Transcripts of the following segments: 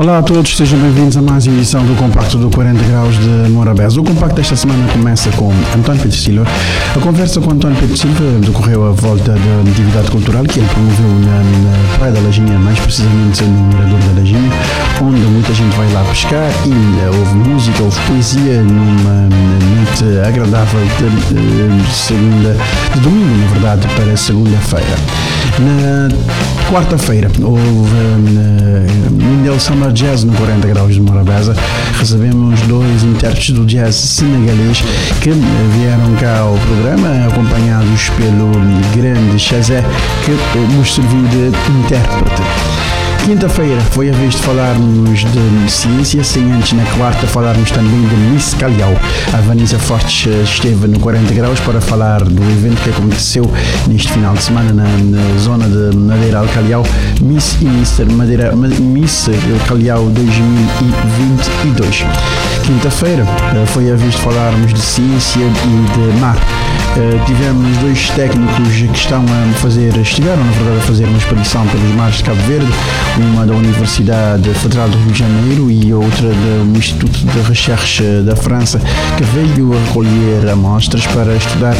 Olá a todos, sejam bem-vindos a mais uma edição do Compacto do 40 Graus de Morabeza. O compacto desta semana começa com António Pedro Silva. A conversa com António Pedro Silva decorreu à volta da atividade cultural que ele promoveu na, na Praia da Lajinha, mais precisamente no Mirador da Lajinha, onde muita gente vai lá pescar e uh, houve música, houve poesia numa noite agradável de, de segunda, de domingo, na verdade, para segunda-feira. Na quarta-feira houve uh, Mindel Jazz no 40 Graus de Morabeza. Recebemos dois intérpretes do jazz senegalês que vieram cá ao programa, acompanhados pelo grande Chazé, que nos serviu de intérprete. Quinta-feira foi a vez de falarmos de ciência, sem antes na quarta falarmos também de Miss Calhau. A Vanessa Fortes esteve no 40 Graus para falar do evento que aconteceu neste final de semana na, na zona de Madeira Alcalhau, Miss e Mr. Madeira, Miss Calhau 2022. Quinta-feira foi a vez de falarmos de ciência e de mar. Uh, tivemos dois técnicos que estão a fazer, estiveram na verdade a fazer uma expedição pelos mares de Cabo Verde, uma da Universidade Federal do Rio de Janeiro e outra do Instituto de Recherche da França, que veio recolher amostras para estudar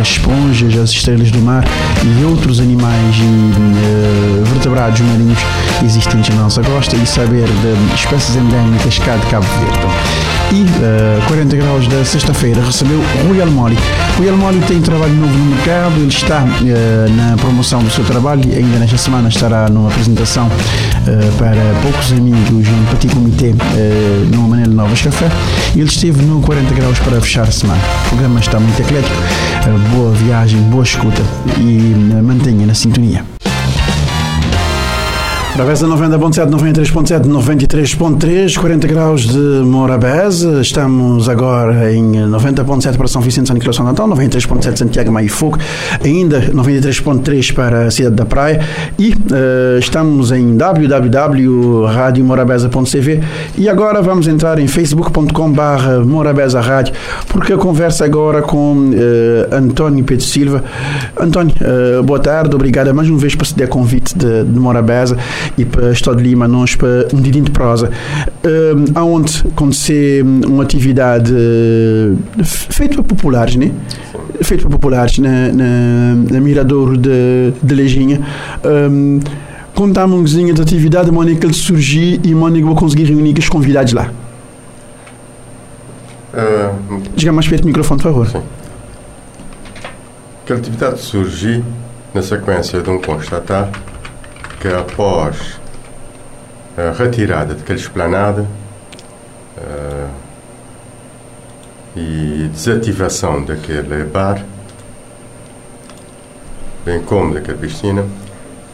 as esponjas, as estrelas do mar e outros animais e uh, vertebrados marinhos existentes na nossa costa e saber de espécies endémicas cá de Cabo Verde. E uh, 40 graus da sexta-feira recebeu Rui Almoli. Rui Almoli tem trabalho novo no mercado, ele está uh, na promoção do seu trabalho ainda nesta semana estará numa apresentação uh, para poucos amigos em Petit Comité uh, no Manel Novas Café. Ele esteve no 40 graus para fechar a semana. O programa está muito eclético, boa viagem, boa escuta e mantenha na sintonia. Travessa 90.7, 93.7, 93.3, 40 graus de Morabeza. Estamos agora em 90.7 para São Vicente, São Nicolau, São Natal, 93.7 Santiago, Maio Fogo, ainda 93.3 para a Cidade da Praia e uh, estamos em www.radiomorabeza.cv e agora vamos entrar em facebook.com barra Morabeza Rádio porque a conversa agora com uh, António Pedro Silva. António, uh, boa tarde, obrigado mais uma vez por ceder convite de, de Morabeza e para Estado de Lima, nós para um dedinho de prosa, um, aonde acontecer uma atividade uh, feita para populares, né? Feita para populares na, na, na Mirador de, de Lejinha. Um, contar um pouquinho da atividade, ele surgiu e de vou conseguir reunir os convidados lá. Uh, Diga mais perto do microfone, por favor. Sim. Que a atividade surgiu na sequência de um constatar que após a retirada daquela esplanada uh, e desativação daquele bar, bem como daquela piscina,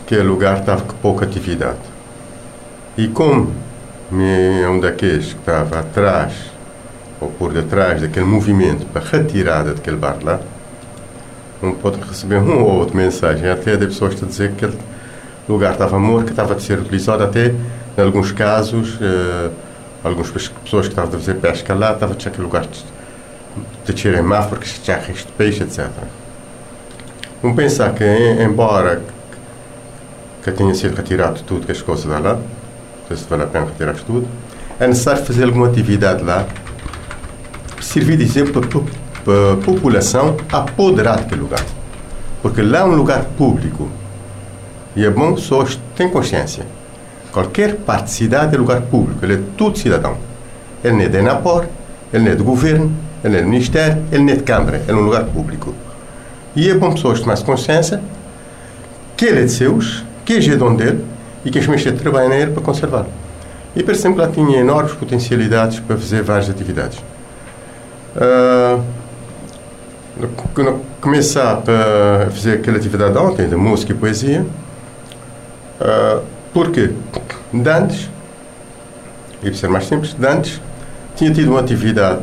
aquele lugar estava com pouca atividade. E como é um daqueles que estava atrás ou por detrás daquele movimento para retirada daquele bar lá, um pode receber uma ou outra mensagem, até de pessoas a dizer que ele o lugar estava morto, estava a ser utilizado até, em alguns casos, uh, algumas pessoas que estavam a fazer pesca lá, estavam a aquele lugar de, de tirar má porque tinha resto de peixe, etc. Vamos pensar que, embora que tenha sido retirado tudo, que as coisas lá, se vale a pena retirar tudo, é necessário fazer alguma atividade lá, servir de exemplo para a população apoderar daquele lugar. Porque lá é um lugar público, e é bom pessoas tenham consciência. Qualquer parte de cidade é lugar público, ele é todo cidadão. Ele não é de Enapor, ele não é do governo, ele não é do ministério, ele não é de Câmara, ele é um lugar público. E é bom pessoas tomem consciência que ele é de seus, que é dono dele e que as pessoas trabalham nele para conservá-lo. E percebo que lá tinha enormes potencialidades para fazer várias atividades. Uh, começar a fazer aquela atividade ontem, de música e poesia, Uh, porque antes, e para ser mais simples, antes tinha tido uma atividade,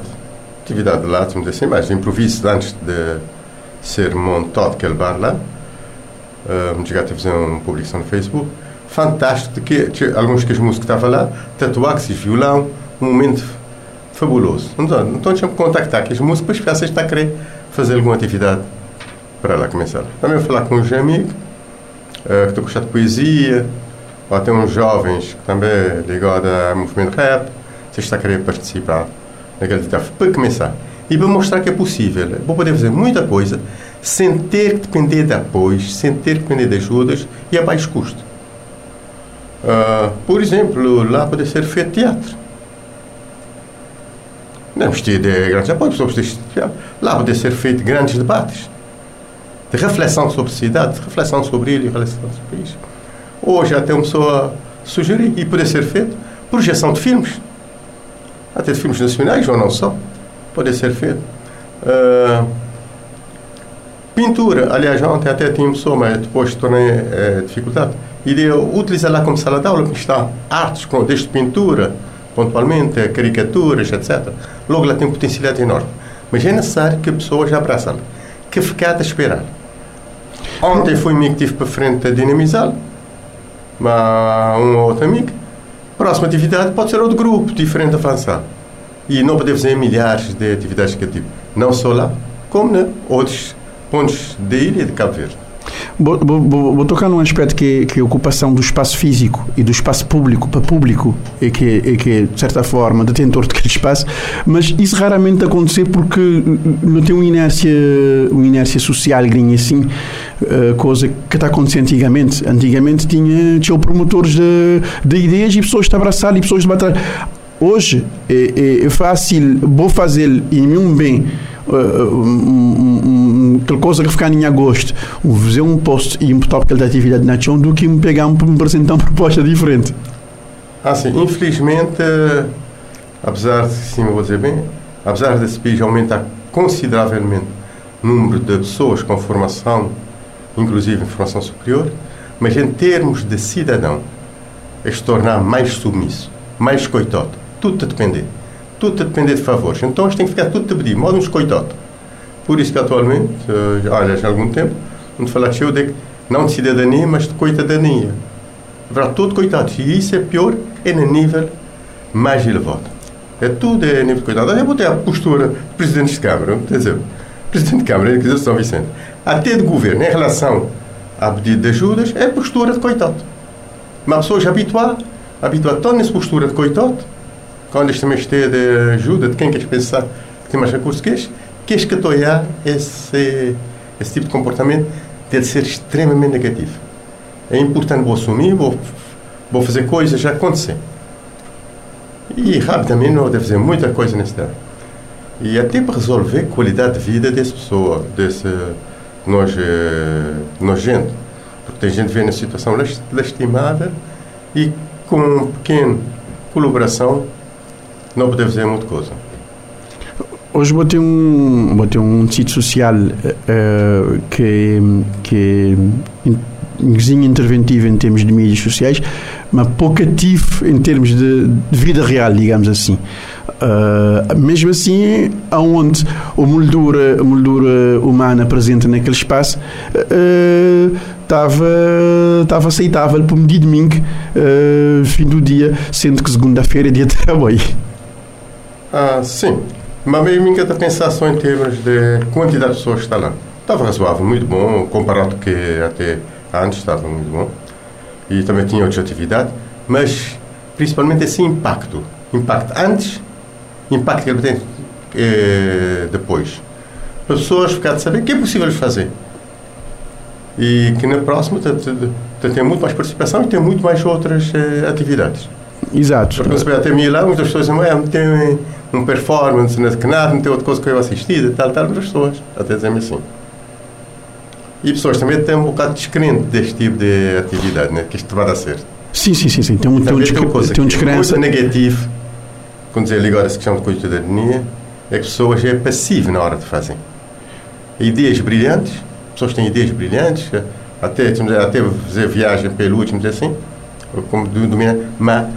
atividade lá, vamos dizer assim, mas improviso antes de ser montado aquele bar lá. Uh, chegar a uma publicação no Facebook. Fantástico, que, alguns que os músicos estavam lá, tatuaxes, violão, um momento fabuloso. Então, então deixa-me contactar aqueles músicos para ver se está a querer fazer alguma atividade para lá começar. Também falar com uns amigos uh, que estão gostando de poesia, ou até uns jovens que também ligados ao movimento rap, se está a querer participar naquele atividade para começar. E para mostrar que é possível. Vou poder fazer muita coisa sem ter que depender de apoios, sem ter que depender de ajudas e a baixo custo. Uh, por exemplo, lá pode ser feito teatro. Não precisa de grandes apoios, lá pode ser feito grandes debates de reflexão sobre cidade, de reflexão sobre ele, reflexão sobre país. Hoje até uma pessoa sugerir e poder ser feito projeção de filmes, até de filmes nacionais ou não só, pode ser feito. Uh, pintura, aliás, ontem até tinha uma pessoa, mas depois tornei é, dificuldade. E utilizar lá como sala de aula, porque está artes, com, desde pintura, pontualmente, caricaturas, etc. Logo lá tem um potencialidade enorme. Mas é necessário que a pessoa já abraça que ficar a esperar. Ontem foi amigo que tive para frente a dinamizá-lo, um ou outro amigo. Próxima atividade pode ser outro grupo diferente a avançar. E não podemos fazer milhares de atividades que eu tive, não só lá, como em outros pontos da ilha de Cabo Verde. Vou, vou, vou, tocar num aspecto que, que é a ocupação do espaço físico e do espaço público para público, e que, e que de certa forma, detentor daquele espaço, mas isso raramente acontece porque não tem uma inércia, uma inércia social, grinha assim, coisa que está acontecendo antigamente. Antigamente tinha, tinha promotores de, de ideias e pessoas de abraçar e pessoas de bater. Hoje é, é, é fácil, vou fazer e um bem uh, aquela coisa que ficar em agosto, fazer um post e importar aquela atividade na chão do que me pegar um, me apresentar uma proposta diferente. Ah, sim. Infelizmente, apesar de, sim, vou dizer bem, apesar desse país aumentar consideravelmente o número de pessoas com formação, inclusive em formação superior, mas em termos de cidadão, é se tornar mais submisso, mais coitote, tudo a depender tudo a depender de favores. Então eles têm que ficar tudo a pedir, modo uns coitados. Por isso que atualmente, uh, olha, já há algum tempo, onde falar eu de não de cidadania, mas de coitadania. Haverá tudo coitados. E isso é pior, é no nível mais elevado. É tudo é nível de coitado. Eu botei a postura de presidente de Câmara, quer dizer, presidente de Câmara, quer dizer, São Vicente, até de governo, em relação a pedido de ajudas, é postura de coitado. Uma pessoa já habituada, habituada tão nessa postura de coitado, quando este Ministério de ajuda de quem quer pensar que tem mais recursos que este, que escatoiar esse, esse tipo de comportamento deve ser extremamente negativo. É importante vou assumir, vou, vou fazer coisas já acontecer. E rapidamente não deve fazer muita coisa nesse tempo. E até para resolver a qualidade de vida dessa pessoa, desse nós, nojento. Porque tem gente que vê na situação lastimável e com uma pequena colaboração não podemos fazer muita coisa. Hoje vou ter um, vou ter um sítio social uh, que, que é interventivo em termos de mídias sociais, mas pouco ativo em termos de, de vida real, digamos assim. Uh, mesmo assim, aonde a moldura, a moldura humana presente naquele espaço estava uh, estava aceitável para de domingo, uh, fim do dia, sendo que segunda-feira é dia de trabalho. Ah, sim. Mas meio mim está pensar só em termos de quantidade de pessoas que está lá. Estava razoável, muito bom, comparado com que até antes estava muito bom. E também tinha outras atividades, mas principalmente esse impacto. Impacto antes, impacto que ele tem eh, depois. Para as pessoas ficarem a saber que é possível fazer. E que na próxima tem muito mais participação e tem muito mais outras eh, atividades. Exato. Porque se até mim lá, muitas pessoas dizem, é, tem um performance nesse canal, não tem outra coisa que eu assistir, tal, tal, muitas pessoas, até dizem assim. E pessoas também têm um bocado descrente deste tipo de atividade, né? que isto vai dar certo. Sim, sim, sim, sim. Tem um, tem um, descre coisa tem um descrença. Muito negativo, quando dizer agora essa questão de coitadania, é que pessoas é passivo na hora de fazer. Ideias brilhantes, pessoas têm ideias brilhantes, até, até fazer viagem pelo último, assim, como dominar, mas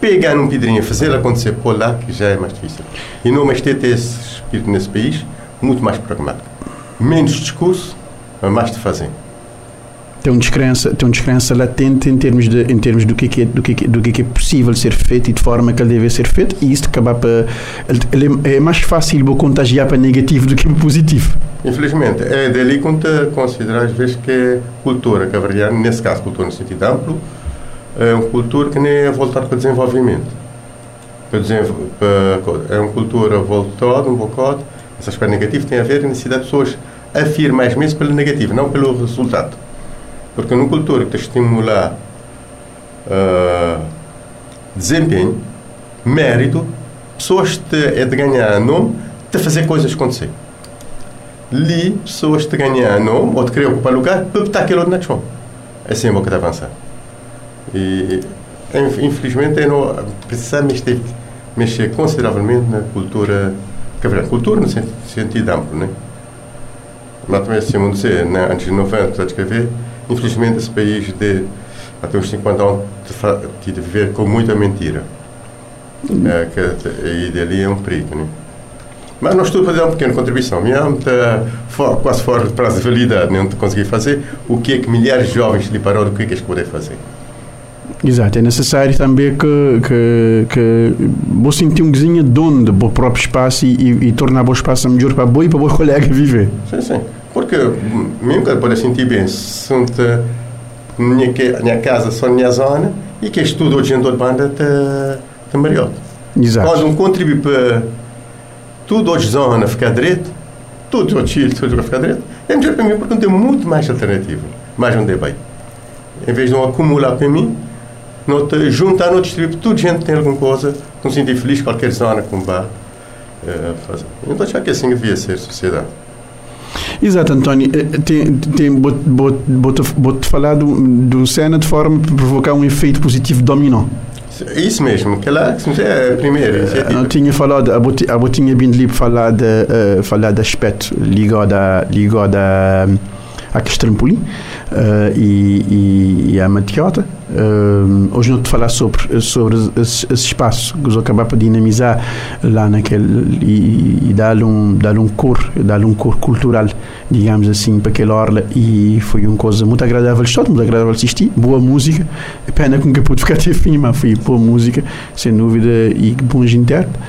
pegar num pedrinho fazer acontecer por lá, que já é mais difícil. E não mais ter esse espírito nesse país, muito mais pragmático. Menos discurso, mas mais de fazer. tem uma descrença tem uma descrença latente em termos de em termos do que é, que é do que é, do que é, que é possível ser feito e de forma que ele deve ser feito e isso acaba para é mais fácil vou contagiar para negativo do que para positivo infelizmente é dali que te considerar às vezes que é cultura cavariana nesse caso cultura no sentido amplo é uma cultura que nem é voltada para desenvolvimento para desenvol para, é uma cultura voltada um bocado esse aspecto negativo tem a ver com a necessidade de pessoas afirmar mais mesmo pelo negativo não pelo resultado porque numa cultura que estimula uh, desempenho, mérito, pessoas te, é de ganhar nome, de fazer coisas acontecer. Ali, pessoas te ganhar nome ou te querer ocupar lugar para botar aquilo na chão. Assim é que está avançar. E, infelizmente, eu não precisa mexer, mexer consideravelmente na cultura, cultura no sentido amplo, né? Assim, vamos dizer, né, antes de 90, está a escrever, Infelizmente, esse país de até uns 50 anos de, de viver com muita mentira. Uhum. É, que, e dali é um perigo. Né? Mas nós estou a fazer uma pequena contribuição. Minha está quase fora de prazo de validade, não consegui fazer. O que é que milhares de jovens lhe pararam, o que é que eles podem fazer? Exato, é necessário também que, que, que vou sentir um vizinho dono do próprio espaço e, e, e tornar o espaço melhor para boi e para o colega viver. Sim, sim. Porque mesmo que pode sentir bem, se minha, minha casa só minha zona e que estudo hoje em de banda te mariota. Exato. Quando um contribui para tudo hoje zona ficar direito, tudo o Chile, tudo ficar direito, é melhor para mim porque tem muito mais alternativa, mais um debate. Em vez de não acumular para mim, não te juntar, não distribuir, tudo gente tem alguma coisa, não se sentir feliz qualquer zona com bar. É, fazer. Então, acho que assim devia ser a sociedade. Exato, António. Eh, tem, tem, vou-te falar do, do cena de forma a provocar um efeito positivo dominó. Isso mesmo, que lá é a primeira iniciativa. Eu tinha falado, eu tinha vindo ali falar de, uh, falar de aspecto ligado a, ligado a, a Castrampolim uh, e, e, e a Matiota. Uh, hoje não te falar sobre, sobre esse, esse espaço. Que eu acabar para dinamizar lá naquele e, e dar-lhe um, dar um cor, dar um cor cultural, digamos assim, para aquela orla. E foi uma coisa muito agradável. Estar, muito agradável assistir, boa música, pena com que pude ficar até fim, mas foi boa música, sem dúvida, e bons intérpretes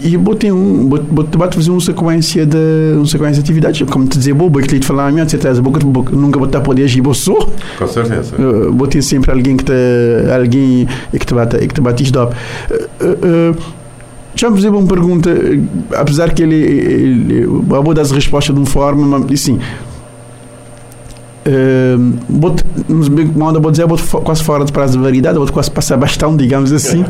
e botei um botei fazer uma sequência de uma sequência de atividades. Como te dizer bobo que te falar minha etc boca nunca botar poder agir só. Com certeza. Uh, botei sempre alguém que te alguém que te bate que te bate isto uh, uh, já me fazer uma pergunta apesar que ele, ele, dar as respostas de uma forma mas assim bot, onda vou dizer, bot quase fora de prazo de validade, vou quase passar bastão, digamos assim.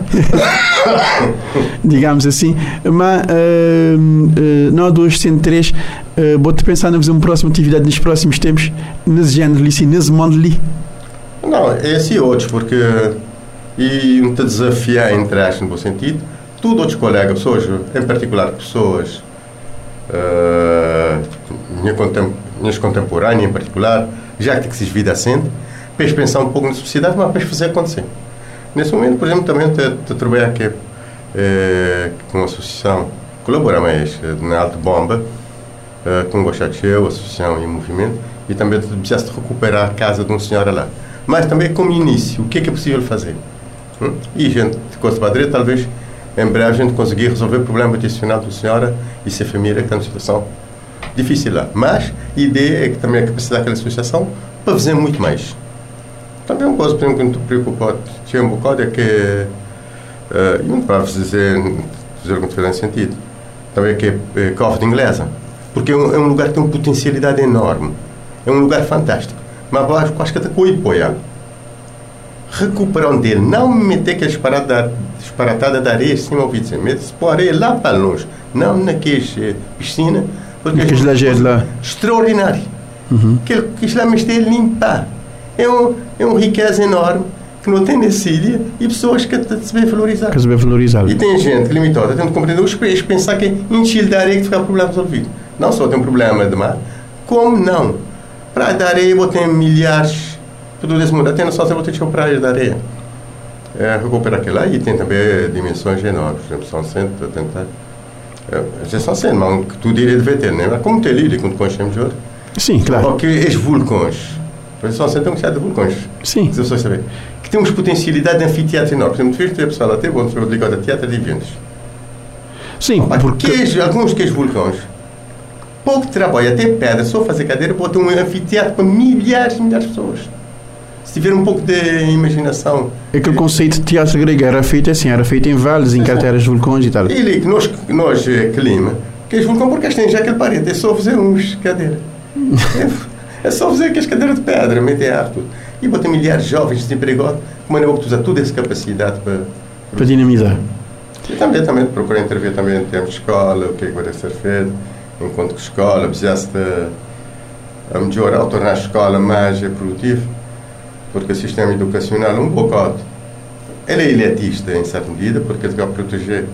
digamos assim. Mas uh, uh, nós dois, sendo três, uh, vou-te pensar em fazer uma próxima atividade nos próximos tempos, nesse género ali, nesse mundo ali. Não, é assim outros, porque e me desafiar, entre aspas, no bom sentido, tudo outros colegas, pessoas, em particular pessoas, uh, minha contem minhas contemporâneas em particular, já que se vida assente, para pensar um pouco na sociedade, mas para fazer acontecer. Nesse momento, por exemplo, também estou trabalhar aqui é, com a associação, colabora mais eh, na Alta Bomba, é, com o Gochacheu, associação em movimento, e também precisa recuperar a casa de uma senhora lá. Mas também como início, o que é, que é possível fazer? Hum? E gente, de Costa Padre, talvez em breve a gente conseguir resolver o problema adicional da senhora e sua família que está numa situação difícil lá. Mas a ideia é que também a capacidade daquela associação para fazer muito mais. Também uma coisa, por exemplo, que me preocupado tinha um bocado é que, uh, não para dizer, fazer alguma diferença sentido, também é que é, é Cove de Inglesa, porque é um, é um, lugar que tem uma potencialidade enorme, é um lugar fantástico, mas acho, acho que até com o apoiar recuperar um dele, não meter aquela disparatada, disparatada da areia em cima ao dizer, mete-se para areia lá para longe, não naquelas eh, piscina, porque é que é lá extraordinário. Uhum. Que, que lá mexer limpar. É, um, é uma riqueza enorme que não tem na e pessoas que se bem valorizar. Que se bem valorizar. E tem gente limitada, tem que compreender os peixes pensar que em Chile da areia que ficar problema resolvido. Não só tem um problema de mar, como não. Praia a areia, botem milhares por todo esse mundo. Até não só você botem tipo praia de areia. É, recuperar aquela lá e tem também dimensões enormes, por exemplo, são 180 c'est censé assim, manque tout dire de vétérinaire. Né? Como tu lis, quando conhecemos hoje? Sim, claro. Porque ex vulcões. Só sentam que se há de vulcões. Sim. As pessoas sabem. Que temos potencialidade de anfiteatro enorme. Por exemplo, tu vês ter pessoal até, bom, tu ligado a teatro de eventos. Sim, Mas porque... Queijo, alguns queijos vulcões. Pouco trabalho, até pedra, só fazer cadeira, botam um anfiteatro para milhares e milhares de pessoas. Se tiver um pouco de imaginação. Aquele conceito de teatro grego era feito assim, era feito em vales, em carteiras de vulcões e tal. E ali, que nós, nós clima, queijos vulcões, porque têm já aquele parede, é só fazer uns cadeiras. é, é só fazer aquelas cadeiras de pedra, meter arte. E botar milhares de jovens desempregados, como é que usar toda essa capacidade para. Para dinamizar. E também, também procurar intervir também em termos de escola, o que é que vai ser feito, enquanto que a escola precisasse a melhorar, tornar a escola mais produtiva, porque o sistema educacional é um bocado, ele é elitista em certa medida, porque ele vai proteger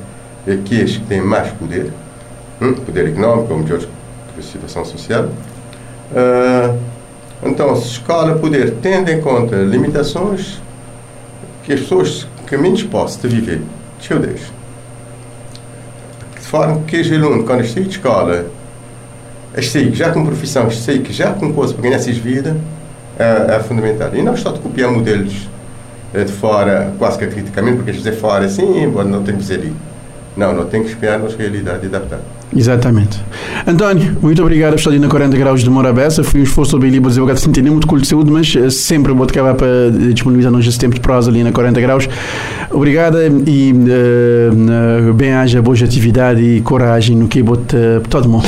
aqueles que têm mais poder, hum, poder económico ou melhor situação social. Uh, então, se a escola puder, tendo em conta limitações, que as pessoas que menos possam viver, deixa eu deixo forma que os alunos, quando saem de escola, sei já com profissão, sei que já com coisa para ganhar essas vidas, é, é, fundamental. E não só copiar modelos é, de fora, quase que criticamente, porque dizer fora, sim, não tem que dizer ali. Não, não tem que espiar nas realidades e adaptar. Exatamente. António, muito obrigado por estar ali na 40 graus de Morabeza. Foi um esforço bem livre, eu ter nem muito saúde, mas eh, sempre vou acabar para disponibilizar-nos esse tempo de prosa ali na 40 graus. Obrigada e uh, bem-haja, boa atividade e coragem no que bote todo mundo.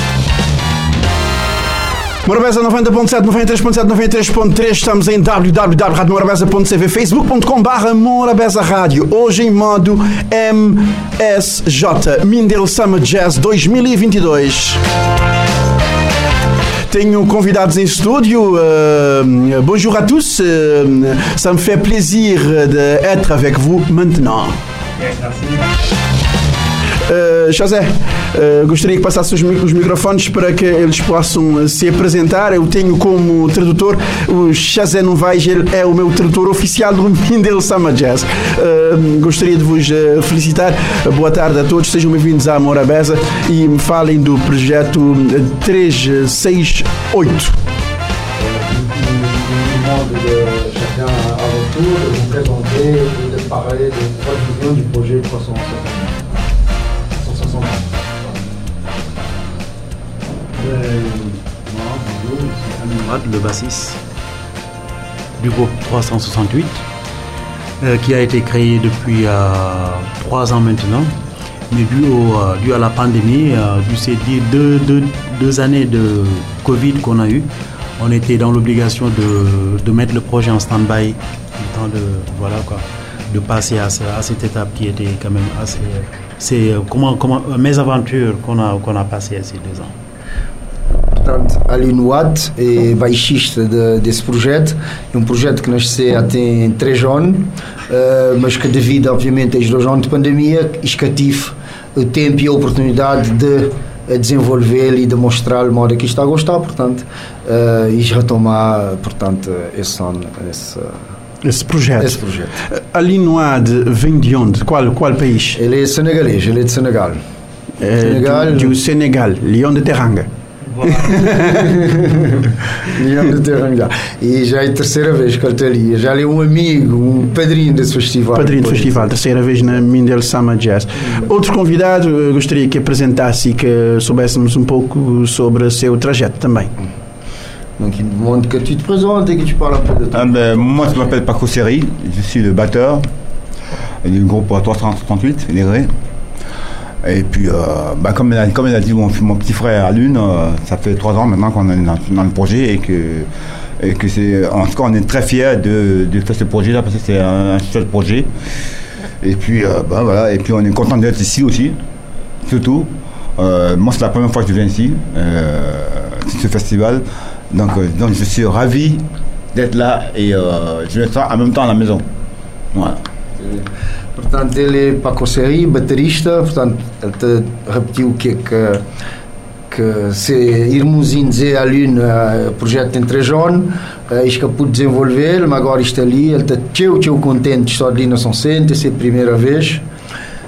Morabeza 90.7, 93.7, 93.3. Estamos em www.radiomorabeza.cv, facebook.com barra Morabeza Rádio. Hoje em modo MSJ, Mindel Summer Jazz 2022. Tenho convidados em estúdio. Uh, bonjour à tous. Uh, ça me fait plaisir d'être avec vous maintenant. Merci. Uh, José, uh, gostaria que passasse os, os, microfones para que eles possam uh, se apresentar. Eu tenho como tradutor o José Novaes, ele é o meu tradutor oficial do Mindel Summer Jazz. Uh, gostaria de vos felicitar. boa tarde a todos, sejam bem-vindos à Morabeza e me falem do projeto 368. de chacun avant tout, de vous présenter de parler de votre vision du projet 360. Le bassiste du groupe 368, euh, qui a été créé depuis euh, trois ans maintenant. Mais dû, euh, dû à la pandémie, dû ces deux, deux, deux, années de Covid qu'on a eu, on était dans l'obligation de, de, mettre le projet en stand-by, de, voilà quoi, de passer à, à, cette étape qui était quand même assez... C'est comment, comment, mes aventures qu'on a, qu'on a passées ces deux ans. Portanto, Ali Nuat é baixista de, desse projeto. É um projeto que nasceu até em três anos, uh, mas que devido, obviamente, aos dois anos de pandemia, escative o tempo e a oportunidade de desenvolver e demonstrar o modo que está a gostar, portanto, uh, e retomar, portanto, esse ano, esse, esse projeto. Esse projeto. Ali Nuad vem de onde? Qual, qual país? Ele é senegalês, ele é de Senegal. É, Senegal. Do, do Senegal, Leão de Teranga. Milhão de Terrangá. E já é a terceira vez que ele está ali. Já é um amigo, um padrinho desse festival. Padrinho do festival, terceira vez na Mindel Summer Jazz. Outro convidado, gostaria que apresentasse e que soubéssemos um pouco sobre o seu trajeto também. Donc il demande que tu te présentes et que tu parles un peu de toi. Ah ben, moi, je m'appelle Paco Seri, je suis le batteur du groupe 338, Légré. Et puis, euh, bah, comme, il a, comme a dit mon, mon petit frère à Lune, euh, ça fait trois ans maintenant qu'on est dans, le projet et que, et que c'est, en tout cas, on est très fiers de, de faire ce projet-là parce que c'est un, seul projet. Et puis, euh, bah, voilà, et puis on est content d'être ici aussi, surtout. Moi, c'est la première fois que je viens ici, ce festival. Donc, donc, je suis ravi d'être là et je vais être en même temps à la maison. Voilà. Portanto, ele é Paco baterista, portanto, ele repetiu o que é que, que se irmos dizer ali no projeto em Trejón, uh, isto que pude desenvolver, mas agora está ali, ele está teu, teu contente de estar ali na São Centro, essa é a primeira vez.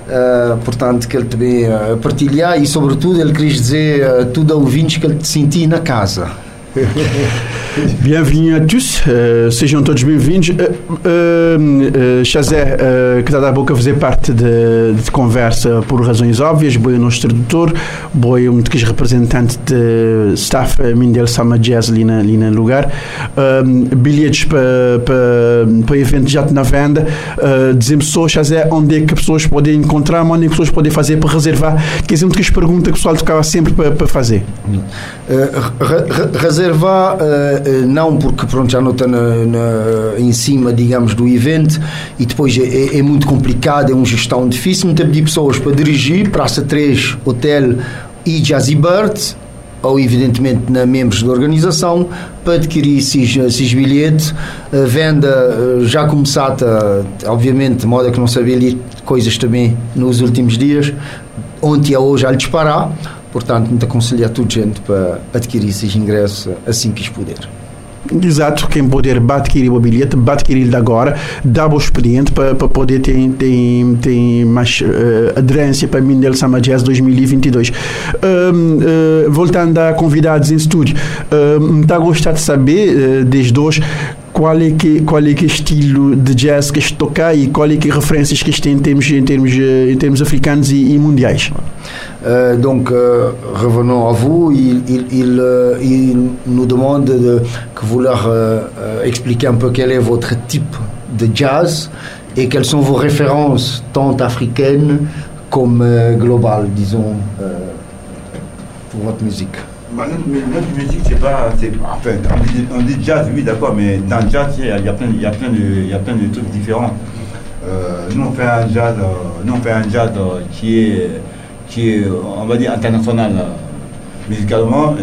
Uh, portanto, que ele também uh, partilhar e, sobretudo, ele quis dizer uh, tudo a ouvintes que ele sentia na casa. Bienvenue à tous, uh, sejam todos bem-vindos. Uh, uh, Chazé, uh, que está a boca fazer parte de, de, conversa por razões óbvias, boi o nosso tradutor, boi um dos representantes de staff Mindel Sama Jazz ali, na, ali no lugar. bilhetes para pa, pa evento já na venda. Uh, Dizemos só, Chazé, onde é que pessoas podem encontrar, onde é que pessoas podem fazer para reservar. Quer dizer, uma das perguntas que o pessoal tocava sempre para, para fazer. reservar não porque pronto, já não está na, na, em cima, digamos, do evento e depois é, é, é muito complicado, é uma gestão difícil. Muitas pedir pessoas para dirigir, Praça 3, Hotel e Jazzy Bird ou evidentemente na membros da organização para adquirir esses, esses bilhetes. A venda já começada obviamente de modo que não sabia ali coisas também nos últimos dias. Ontem a hoje a disparar portanto muito aconselho a toda gente para adquirir esses ingressos assim que puder Exato, quem puder adquirir o bilhete, adquirir agora, dá o expediente para, poder ter, ter, ter mais uh, aderência para Mindel Summer Jazz 2022. Um, uh, voltando a convidados em estúdio, um, está a gostar de saber, uh, desde hoje, qual é que qual é que estilo de jazz que toca e qual é que referências que tem em termos em termos em termos africanos e, e mundiais uh, donc uh, revenons à vous. Il, il, il, uh, il nous demande de, que vous leur expliquer un peu quel est votre type de jazz et quelles sont vos références tant africaines comme globales disons pour votre musique bah, notre, musique, c'est pas. Enfin, on dit, jazz, oui, d'accord, mais dans le jazz, il y, a, plein, y a plein de, trucs différents. Euh, nous, on fait un jazz, euh, nous, on fait un jazz euh, qui, est, qui est, on va dire, international musicalement.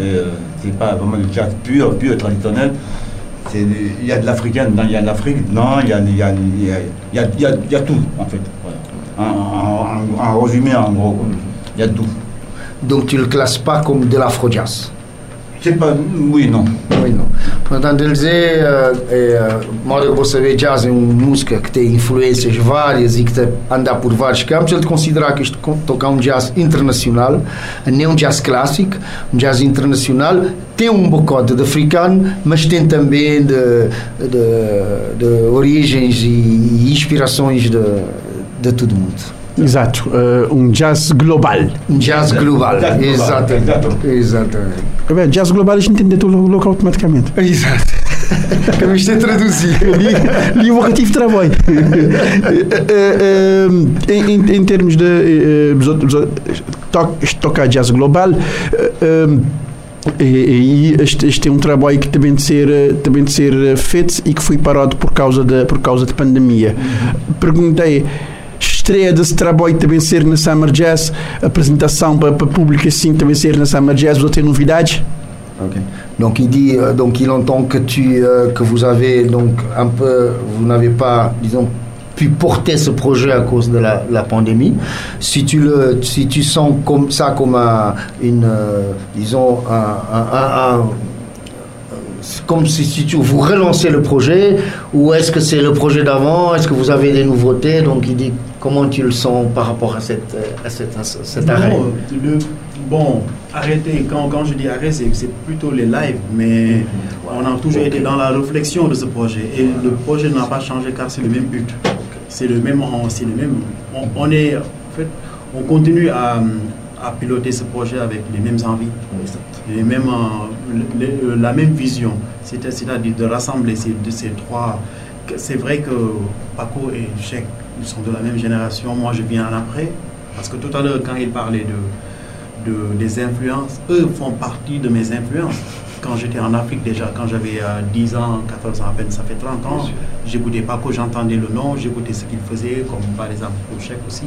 c'est pas vraiment le jazz pur, pur, traditionnel. Il y a de l'africain, il y a de l'Afrique, non, il y a, y, a, tout, en fait. En, résumé, en gros, il y a tout. Donc tu ne le classes pas comme de l'afro-jazz pas, oui, non. Oui, non. Portanto, ele dizer, é, modo que você vê jazz é uma música que tem influências várias e que anda por vários campos, ele considera que isto toca um jazz internacional, não um jazz clássico, um jazz internacional, tem um bocado de africano, mas tem também de, de, de origens e inspirações de, de todo mundo. Exato, uh, um jazz global. Um jazz global, exatamente. Exatamente. Bem, jazz global a gente entende tudo logo automaticamente. Exato. Acabei de traduzir. li, li o relativo trabalho. uh, uh, em, em, termos de uh, tocar jazz global, e, e este, este, é um trabalho que também de ser também de ser feito e que foi parado por causa da por causa da pandemia. Uhum. Perguntei estreia desse trabalho também ser na Summer Jazz, apresentação para, para público assim também ser na Summer Jazz, vou ter novidades? Ok. Donc il dit, euh, donc il entend que tu, euh, que vous avez donc un peu, vous n'avez pas, disons, pu porter ce projet à cause de la, la pandémie. Si tu le, si tu sens comme ça comme un, une, euh, disons, un, un, un comme si, si tu, vous relancez le projet ou est-ce que c'est le projet d'avant? Est-ce que vous avez des nouveautés? Donc il dit comment tu le sens par rapport à, cette, à, cette, à cet arrêt? Le, Bon, arrêter, quand, quand je dis arrêt, c'est plutôt les lives, mais on a toujours été dans la réflexion de ce projet et le projet n'a pas changé car c'est le même but. C'est le même, c'est le même. On, est, en fait, on continue à, à piloter ce projet avec les mêmes envies, les mêmes, euh, la même vision, c'est-à-dire de rassembler ces, ces trois. C'est vrai que Paco et Cheikh, ils sont de la même génération, moi je viens après, parce que tout à l'heure quand il parlait de, de, des influences, eux font partie de mes influences. Quand j'étais en Afrique déjà, quand j'avais 10 euh, ans, 14 ans à peine, ça fait 30 ans, j'écoutais Paco, j'entendais le nom, j'écoutais ce qu'il faisait, comme par exemple Cheikh aussi.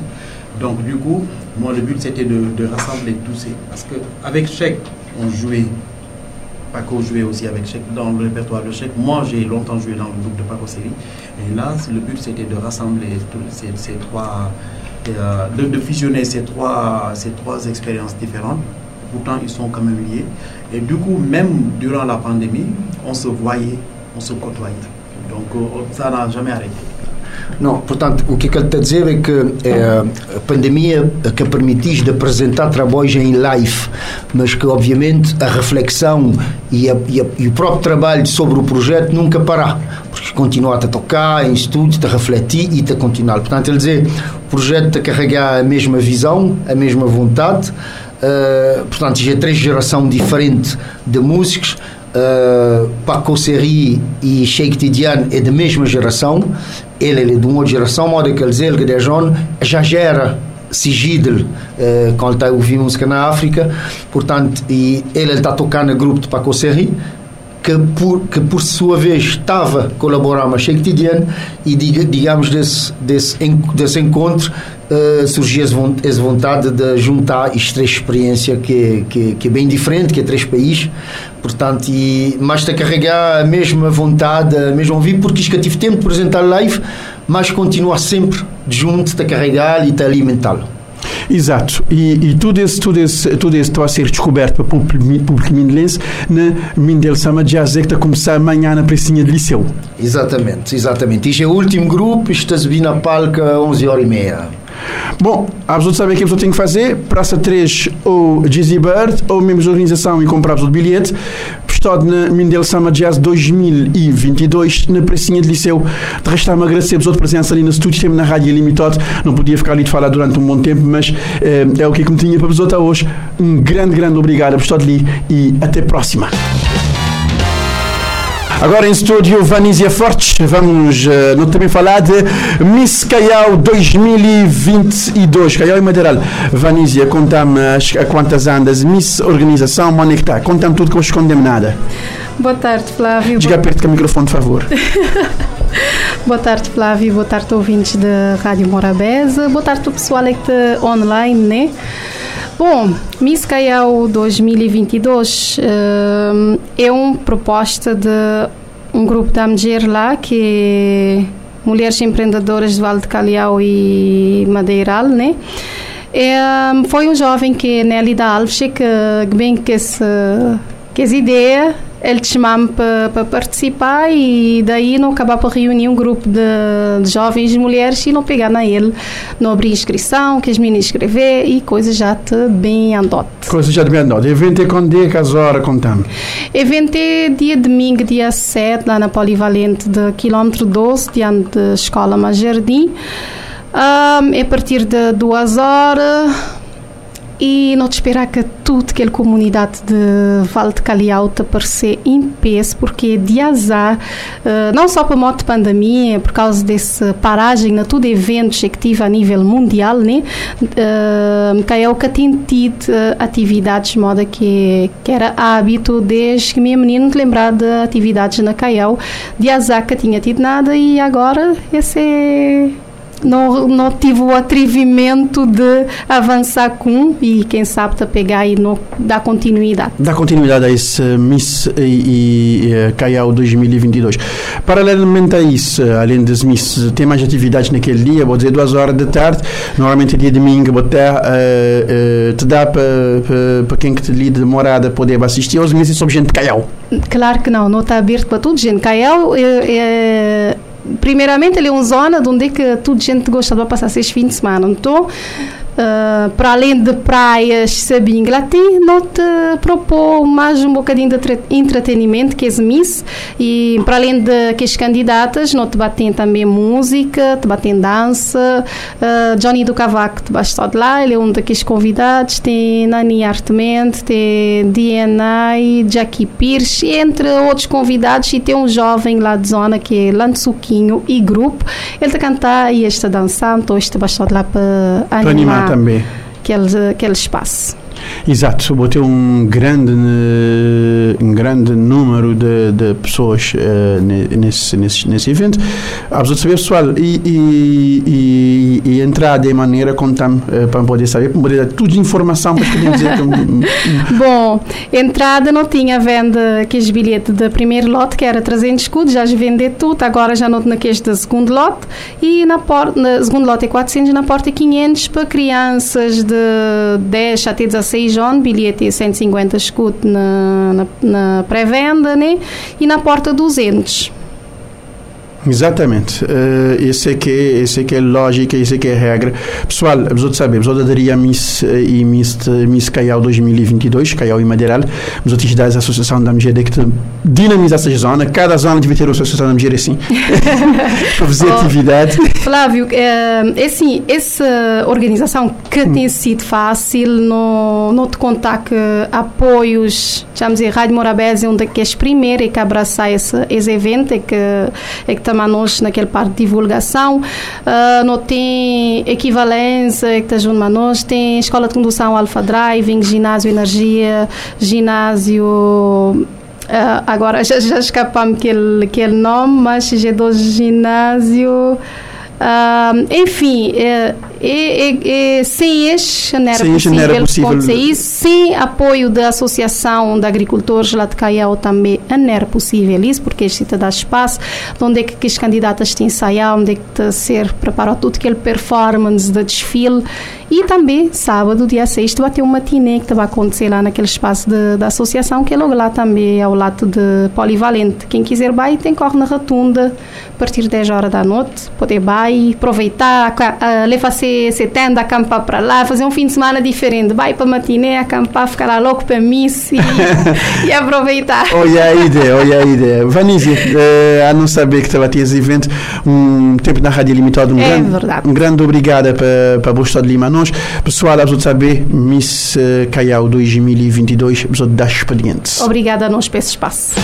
Donc du coup, moi le but c'était de, rassembler tous ces... Parce qu'avec Cheikh, on jouait, Paco jouait aussi avec Cheikh dans le répertoire de Cheikh. Moi j'ai longtemps joué dans le groupe de Paco Série. Et là, le but c'était de rassembler ces, trois... Euh, de, fusionner ces trois, ces trois expériences différentes. Pourtant, ils sont quand même liés. Et du coup, même durant la pandémie, on se voyait, on se côtoyait. Donc, euh, ça n'a jamais arrêté. Não, portanto, o que, que ele está a dizer é que é, a pandemia que permitiu de apresentar trabalhos em live, mas que obviamente a reflexão e, a, e, a, e o próprio trabalho sobre o projeto nunca parar, porque continua a tocar em estúdio, a refletir e a continuar. Portanto, ele dizer, o projeto a carregar a mesma visão, a mesma vontade, uh, portanto, já é três gerações diferentes de músicos, Uh, Paco Serri e Sheikh Tidiane é da mesma geração, ele, é de uma outra geração, modo que eles, ele, que John, já gera sigilo uh, quando está a ouvir música na África, portanto, e ele está tocando no grupo de Paco Serri, que por, que por sua vez estava a colaborar com Sheikh Tidiane e digamos desse, desse, desse encontro uh, surgiu essa vontade de juntar estas três experiências que, que, que é bem diferente, que é três países, portanto, e, mas a carregar a mesma vontade, a mesma ouvir, porque isto que tive tempo de apresentar live, mas continua sempre junto, a carregar e a alimentá-lo. Exato. E, e, tudo isso tudo esse, tudo esse está a ser descoberto para o público mindelense na Mindel Sama Jazz que está a começar amanhã na precinha de liceu. Exatamente, exatamente. Isto é o último grupo, está a subir na palca 11 horas e meia. Bom, a pessoa sabe o que a pessoa tem que fazer, Praça 3 ou Jizzy Bird, ou mesmo a organização e comprar o bilhete, estado na Mindel Summer Jazz 2022, na Pracinha de Liceu. De resto, me agradecer a sua presença ali no estúdio, sempre na Rádio Limitado, não podia ficar ali de falar durante um bom tempo, mas é, é o que, é que me tinha para vos hoje. Um grande, grande obrigado a estar ali e até a próxima. Agora em estúdio, Vanísia Fortes, vamos uh, também falar de Miss Caial 2022. Caial e Madeiral. Vanísia, conta-me a quantas andas, Miss Organização, onde é que está? Conta-me tudo que eu escondem nada. Boa tarde, Flávio. Diga perto do microfone, por favor. Boa tarde, Flávio. Boa tarde, ouvintes da Rádio Morabeza. Boa tarde o pessoal que está online, né? Bom, Miss Caial 2022 uh, é uma proposta de um grupo da mulher lá que é Mulheres Empreendedoras de Vale de Caliau e Madeiral, né? É, foi um jovem que Nelly da Alves que bem que essa que essa ideia ele te chamava para participar e daí não acabar para reunir um grupo de, de jovens mulheres e não pegar na ele, não abrir inscrição, que as meninas escrever e coisas já te bem andote. Coisas já te bem andote. Evento é quando dia, que as horas, contamos? Evento é dia domingo, dia 7, lá na Polivalente de quilômetro 12, diante da Escola Majardim. Um, é a partir de duas horas e não esperar que tudo aquela comunidade de Vale de Caliau te aparecer em peso, porque de azar, uh, não só para a de pandemia, por causa dessa paragem na tudo eventos que tive a nível mundial, né? Uh, que tem tido uh, atividades de moda que, que era hábito desde que minha menina lembrar de atividades na Caiau, de azar que tinha tido nada e agora esse é não, não tive o atrevimento de avançar com e quem sabe te pegar e não dar continuidade. Dar continuidade a esse Miss e, e, Caiao 2022. Paralelamente a isso, além das Miss, tem mais atividades naquele dia, vou dizer duas horas da tarde, normalmente dia de domingo, vou ter, uh, uh, te dá para quem que te lida de morada poder assistir aos Miss sobre gente de Caiao? Claro que não, não está aberto para tudo, gente. Caiao é, é primeiramente ele é uma zona onde é que toda gente gosta de passar seis fins de semana. Então, Uh, para além de praias, sabem, lá tem, não te propor mais um bocadinho de entretenimento, que é Miss, e para além de que as candidatas, não te batem também música, te batem dança, uh, Johnny do Cavaco te basta de lá, ele é um daqueles convidados, tem Nani Artement, tem DNA, Jackie Pierce, entre outros convidados, e tem um jovem lá de zona que é Lançuquinho e grupo, ele está cantar e está dançando, então este basta de lá para animar também. Aquele, aquele espaço. Exato, vou ter um grande, um grande número de, de pessoas uh, nesse, nesse, nesse evento. A pessoa saber, pessoal, e, e, e, e entrar de maneira como uh, para poder saber, para poder dar tudo de informação para poder dizer. Que, Bom, entrada não tinha venda aqueles bilhetes da primeiro lote, que era 300 escudos, já vender tudo, agora já não naqueles da segundo lote, e na, porta, segundo lote é 400, na porta é 500 para crianças de 10 até 16 Seijon, bilhete 150 escudo na, na, na pré-venda né? e na porta 200. Exatamente. Uh, esse, é que é, esse é que é lógica, esse é que é regra. Pessoal, os outros sabem, os outros aderiam a Miss eh, e Miss, Miss Caial 2022, Caial e Madeiral, os outros da Associação da Mulher que dinamizar essa zona. Cada zona deve ter uma Associação da Mulher assim, para fazer oh, atividade. Flávio, é, assim, essa organização que hum. tem sido fácil, não, não te contar que apoios, chamamos de Rádio Morabés é um daqueles primeiros que abraçar esse, esse evento, é que, é que também nós naquele parte de divulgação, uh, não tem equivalência que está nós, tem escola de condução Alpha Driving, ginásio Energia, ginásio uh, agora já, já escapamos aquele, aquele nome, mas G2 Ginásio. Uh, enfim, é, é, é, sem este não era sem possível, era possível. isso, sem apoio da Associação de Agricultores lá de Caiao também não era possível isso, porque este te dá espaço, onde é que, que os candidatos têm ensaiar, onde é que te ser preparado tudo aquele performance de desfile e também sábado, dia 6, vai ter um matiné que vai acontecer lá naquele espaço de, da associação, que é logo lá também ao lado de Polivalente. Quem quiser vai tem corre na rotunda a partir de 10 horas da noite, poder vai aproveitar, levar-se se tenda, acampar para lá, fazer um fim de semana diferente. Vai para matiné, acampar, ficar lá louco para mim e, e aproveitar. Olha a ideia, olha a ideia. Vanise, uh, a não saber que estava a ter esse evento, um tempo na Rádio Limitado, um, é grande, verdade. um grande obrigada para, a Bolsa de Lima. Nós, pessoal, a saber, Miss uh, Caiao 2022, da expedientes. Obrigada a nós por esse espaço.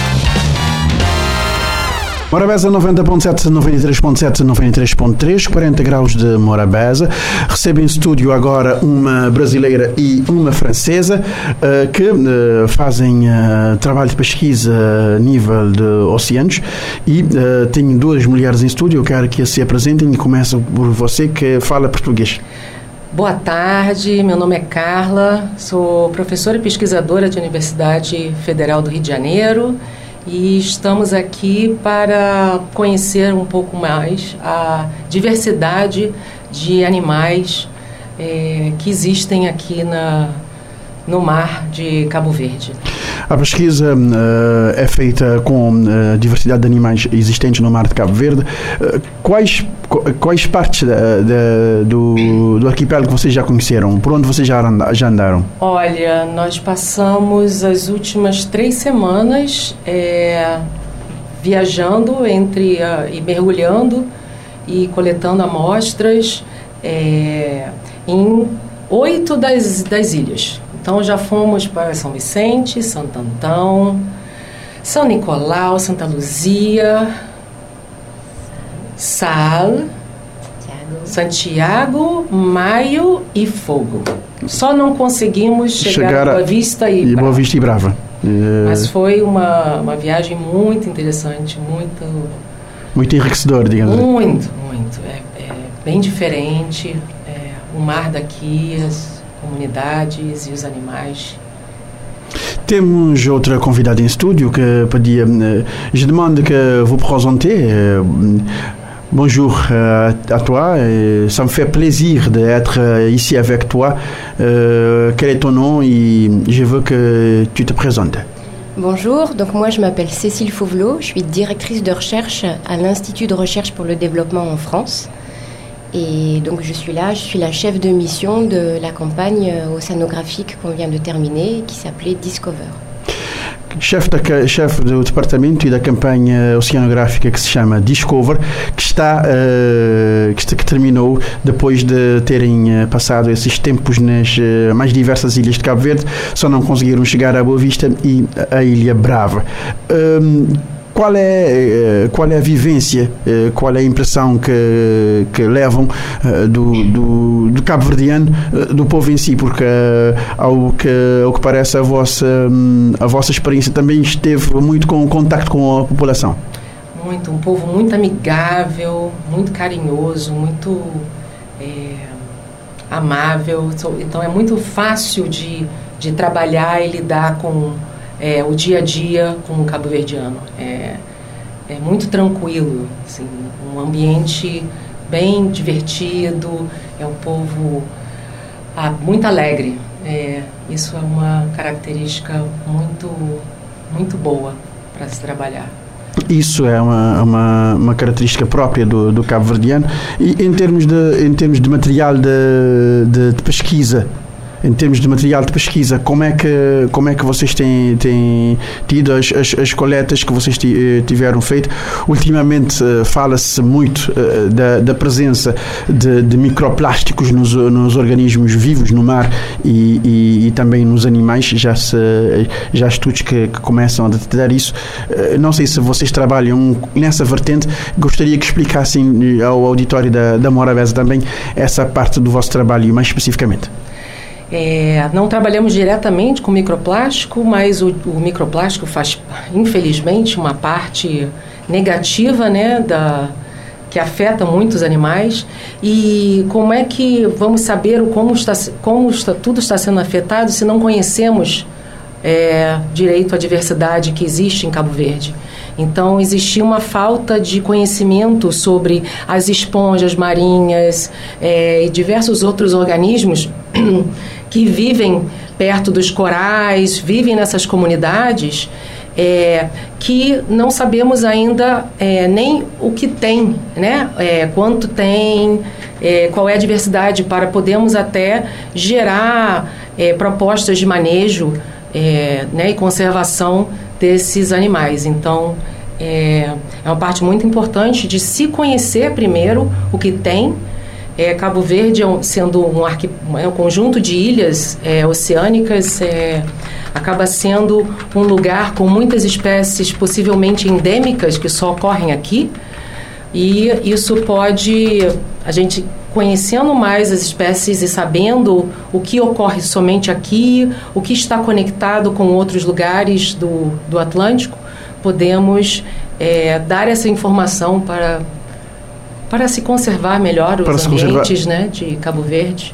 Morabeza 90.7, 93.7, 93.3, 40 graus de Morabeza. Recebe em estúdio agora uma brasileira e uma francesa uh, que uh, fazem uh, trabalho de pesquisa a nível de oceanos e tenho duas mulheres em estúdio. Eu quero que se apresentem e começo por você que fala português. Boa tarde, meu nome é Carla, sou professora e pesquisadora de Universidade Federal do Rio de Janeiro e estamos aqui para conhecer um pouco mais a diversidade de animais é, que existem aqui na, no mar de Cabo Verde. A pesquisa uh, é feita com uh, diversidade de animais existentes no mar de Cabo Verde. Uh, quais, quais partes do, do arquipélago vocês já conheceram? Por onde vocês já, já andaram? Olha, nós passamos as últimas três semanas é, viajando entre e mergulhando e coletando amostras é, em oito das, das ilhas. Então já fomos para São Vicente, Santo Antão, São Nicolau, Santa Luzia, Sal, Santiago, Maio e Fogo. Só não conseguimos chegar, chegar a Boa Vista e, e Boa Vista e Brava. É... Mas foi uma, uma viagem muito interessante, muito... Muito enriquecedor, digamos assim. Muito, muito. É, é bem diferente. É, o mar daqui, as, comunidades e os animais. Temos outra convidada em estúdio que podia. Eh, je demande que vous présentez. Eh, bonjour à toi, ça me fait plaisir d'être euh, ici avec toi. Euh, quel est ton nom et je veux que tu te présentes. Bonjour, donc moi je m'appelle Cécile Fauvelot, je suis directrice de recherche à l'Institut de recherche pour le développement en France. Donc je suis là, je suis la chef de mission de la campagne océanographique qu'on vient de terminer, qui s'appelait Discover. Chefe, da, chefe do departamento e da campanha oceanográfica que se chama Discover, que está, uh, que, que, terminou depois de terem uh, passado esses tempos nas uh, mais diversas ilhas de Cabo Verde, só não conseguiram chegar à Boa Vista e à Ilha Brava. Um, qual é, eh, qual é a vivência, eh, qual é a impressão que, que levam eh, do, do, do cabo-verdiano, do povo em si? Porque, ao que, ao que parece, a vossa, hum, a vossa experiência também esteve muito com contato com a população. Muito, um povo muito amigável, muito carinhoso, muito é, amável. Então é muito fácil de, de trabalhar e lidar com é, o dia a dia com o cabo-verdiano. É, é muito tranquilo, assim, um ambiente bem divertido, é um povo ah, muito alegre. É, isso é uma característica muito, muito boa para se trabalhar. Isso é uma, uma, uma característica própria do, do cabo-verdiano. E em termos de, em termos de material de, de, de pesquisa, em termos de material de pesquisa, como é que, como é que vocês têm, têm tido as, as, as coletas que vocês eh, tiveram feito? Ultimamente uh, fala-se muito uh, da, da presença de, de microplásticos nos, nos organismos vivos no mar e, e, e, também nos animais. Já, se, já há estudos que, que começam a detectar isso. Não sei se vocês trabalham nessa vertente. Gostaria que explicassem ao auditório da, da Morabeza também essa parte do vosso trabalho mais especificamente. É, não trabalhamos diretamente com microplástico, mas o, o, microplástico faz, infelizmente, uma parte negativa né, da, que afeta muitos animais. E como é que vamos saber como, está, como está, tudo está sendo afetado se não conhecemos é, direito à diversidade que existe em Cabo Verde? Então, existia uma falta de conhecimento sobre as esponjas marinhas é, e diversos outros organismos que vivem perto dos corais, vivem nessas comunidades, é, que não sabemos ainda é, nem o que tem, né? É, quanto tem, é, qual é a diversidade, para podermos até gerar é, propostas de manejo é, né, e conservação desses animais. Então, é, é uma parte muito importante de se conhecer primeiro o que tem. É, Cabo Verde, é sendo um, é um conjunto de ilhas é, oceânicas, é, acaba sendo um lugar com muitas espécies possivelmente endêmicas que só ocorrem aqui. E isso pode, a gente conhecendo mais as espécies e sabendo o que ocorre somente aqui, o que está conectado com outros lugares do, do Atlântico, podemos é, dar essa informação para, para se conservar melhor os ambientes né, de Cabo Verde.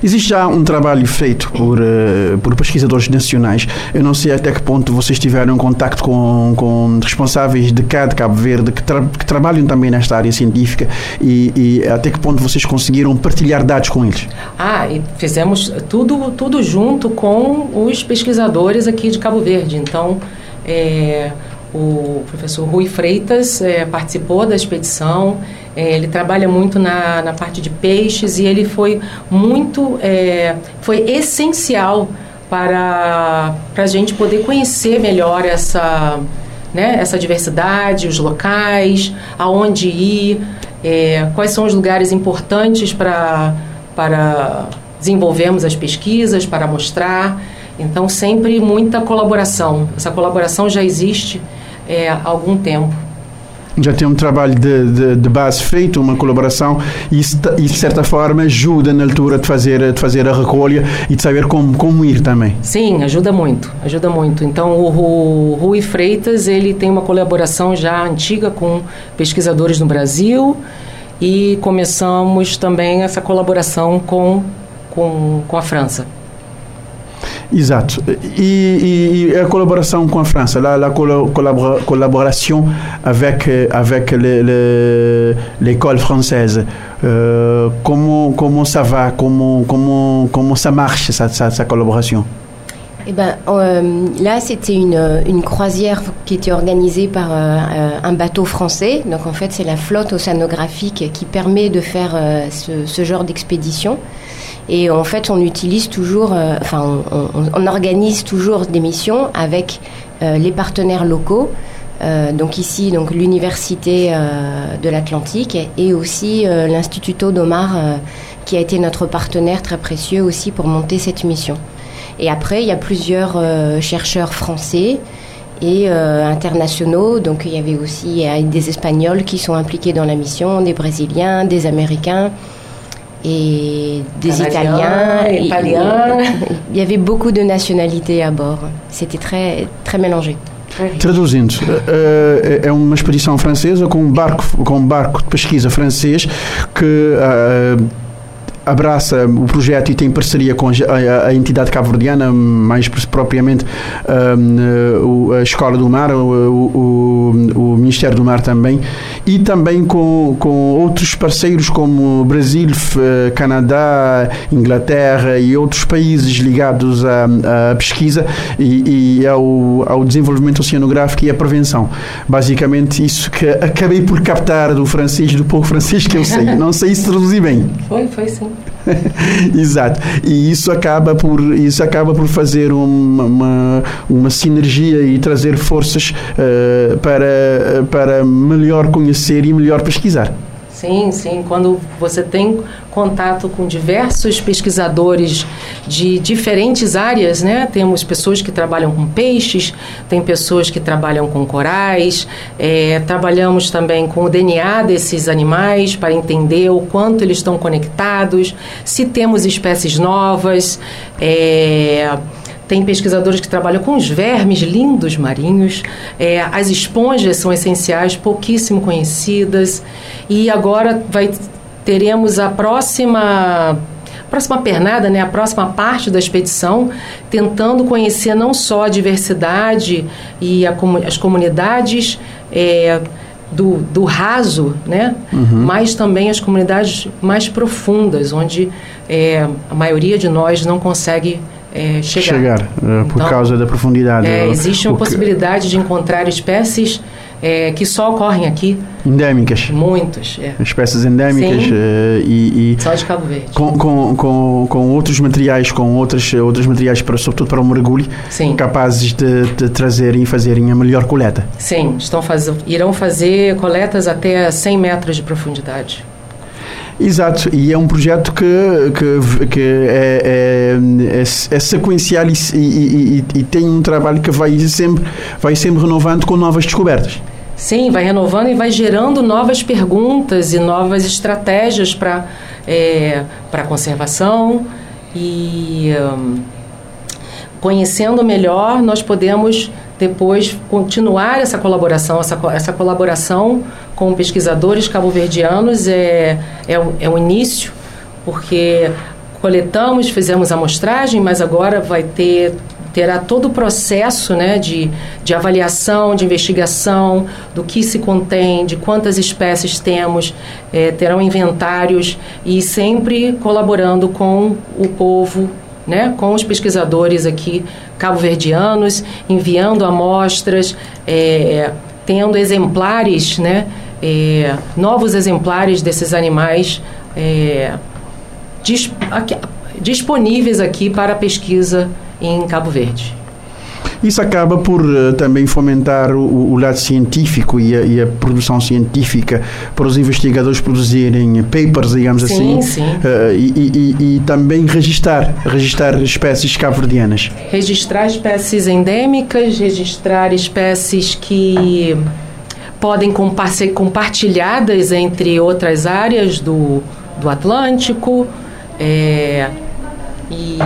Existe já um trabalho feito por, uh, por pesquisadores nacionais. Eu não sei até que ponto vocês tiveram contato com, com responsáveis de cá de Cabo Verde que, tra que trabalham também nesta área científica e, e, até que ponto vocês conseguiram partilhar dados com eles. Ah, e fizemos tudo, tudo junto com os pesquisadores aqui de Cabo Verde. Então, é, o professor Rui Freitas é, participou da expedição. É, ele trabalha muito na, na parte de peixes e ele foi muito, é, foi essencial para, para a gente poder conhecer melhor essa, né, essa diversidade, os locais, aonde ir, quais são os lugares importantes para, para desenvolvermos as pesquisas, para mostrar. Então, sempre muita colaboração. Essa colaboração já existe é, há algum tempo. Já tem um trabalho de, de, de base feito, uma colaboração, e, e, de certa forma ajuda na altura de fazer, de fazer a recolha e de saber como, como ir também. Sim, ajuda muito, ajuda muito. Então o, o Rui Freitas ele tem uma colaboração já antiga com pesquisadores no Brasil e começamos também essa colaboração com, com, com a França. Exato. E, e, a collaboration com a França, avec, avec l'école française, euh, comment, comment ça va? Comment, comment, comment ça marche, sa, collaboration? Eh ben, euh, là, c'était une, une, croisière qui était organisée par euh, un bateau français. Donc, en fait, c'est la flotte océanographique qui permet de faire euh, ce, genre d'expédition. Et en fait, on utilise toujours, euh, enfin, on, organise toujours des missions avec euh, les partenaires locaux. Euh, donc ici, donc l'université de l'Atlantique et aussi l'Instituto Domar, qui a été notre partenaire très précieux aussi pour monter cette mission. Et après, il y a plusieurs chercheurs français et internationaux. Donc il y avait aussi des Espagnols qui sont impliqués dans la mission, des Brésiliens, des Américains et des Italiens. Et, Italiens. Il y avait beaucoup de nationalités à bord. C'était très, très mélangé. Traduzindo, uh, é uma expedição francesa com um barco, com um barco de pesquisa francês que uh, abraça o projeto e tem parceria com a, a entidade cabo-verdiana, mais propriamente um, a Escola do Mar, o, o, o, Ministério do Mar também, e também com, com outros parceiros como Brasil, Canadá, Inglaterra e outros países ligados à, à pesquisa e, e ao, ao, desenvolvimento oceanográfico e à prevenção. Basicamente, isso que acabei por captar do francês, do pouco francês que eu sei. Não sei se traduzir bem. Foi, foi sim. Exato. E isso acaba por, isso acaba por fazer uma, uma, uma sinergia e trazer forças uh, para, para melhor conhecer e melhor pesquisar. Sim, sim. Quando você tem contato com diversos pesquisadores de diferentes áreas, né? Temos pessoas que trabalham com peixes, tem pessoas que trabalham com corais, é, trabalhamos também com o DNA desses animais para entender o quanto eles estão conectados, se temos espécies novas. É, tem pesquisadores que trabalham com os vermes lindos marinhos. É, as esponjas são essenciais, pouquíssimo conhecidas. E agora vai, teremos a próxima próxima pernada, né, a próxima parte da expedição, tentando conhecer não só a diversidade e a, as comunidades é, do, do raso, né, uhum. mas também as comunidades mais profundas, onde é, a maioria de nós não consegue é, chegar. chegar uh, por então, causa da profundidade. É, existe uma possibilidade que... de encontrar espécies é, que só ocorrem aqui. Endêmicas. Muitas. É. Espécies endêmicas uh, e, e, Só de Cabo Verde. Com, com, com, com outros materiais, com outros, outros materiais, para, sobretudo para o mergulho, Sim. capazes de, de trazerem e fazerem a melhor coleta. Sim, estão faz... irão fazer coletas até 100 metros de profundidade. Exato, e é um projeto que, que, que é, é, é, é sequencial e, e, e, e, tem um trabalho que vai sempre, vai sempre renovando com novas descobertas. Sim, vai renovando e vai gerando novas perguntas e novas estratégias para é, a conservação e um, conhecendo melhor nós podemos depois continuar essa colaboração, essa, essa colaboração com pesquisadores cabo-verdianos é, é, é o início, porque coletamos, fizemos a amostragem, mas agora vai ter terá todo o processo né, de, de avaliação, de investigação, do que se contém, de quantas espécies temos, é, terão inventários e sempre colaborando com o povo né, com os pesquisadores aqui cabo-verdianos, enviando amostras, é, tendo exemplares, né, é, novos exemplares desses animais é, aqui, disponíveis aqui para pesquisa em Cabo Verde. Isso acaba por uh, também fomentar o, o, lado científico e a, e a, produção científica para os investigadores produzirem papers, digamos sim, assim, sim. Uh, e, e, e, também registrar, registrar espécies cabo-verdianas. Registrar espécies endêmicas, registrar espécies que podem ser compartilhadas entre outras áreas do, do Atlântico. É, e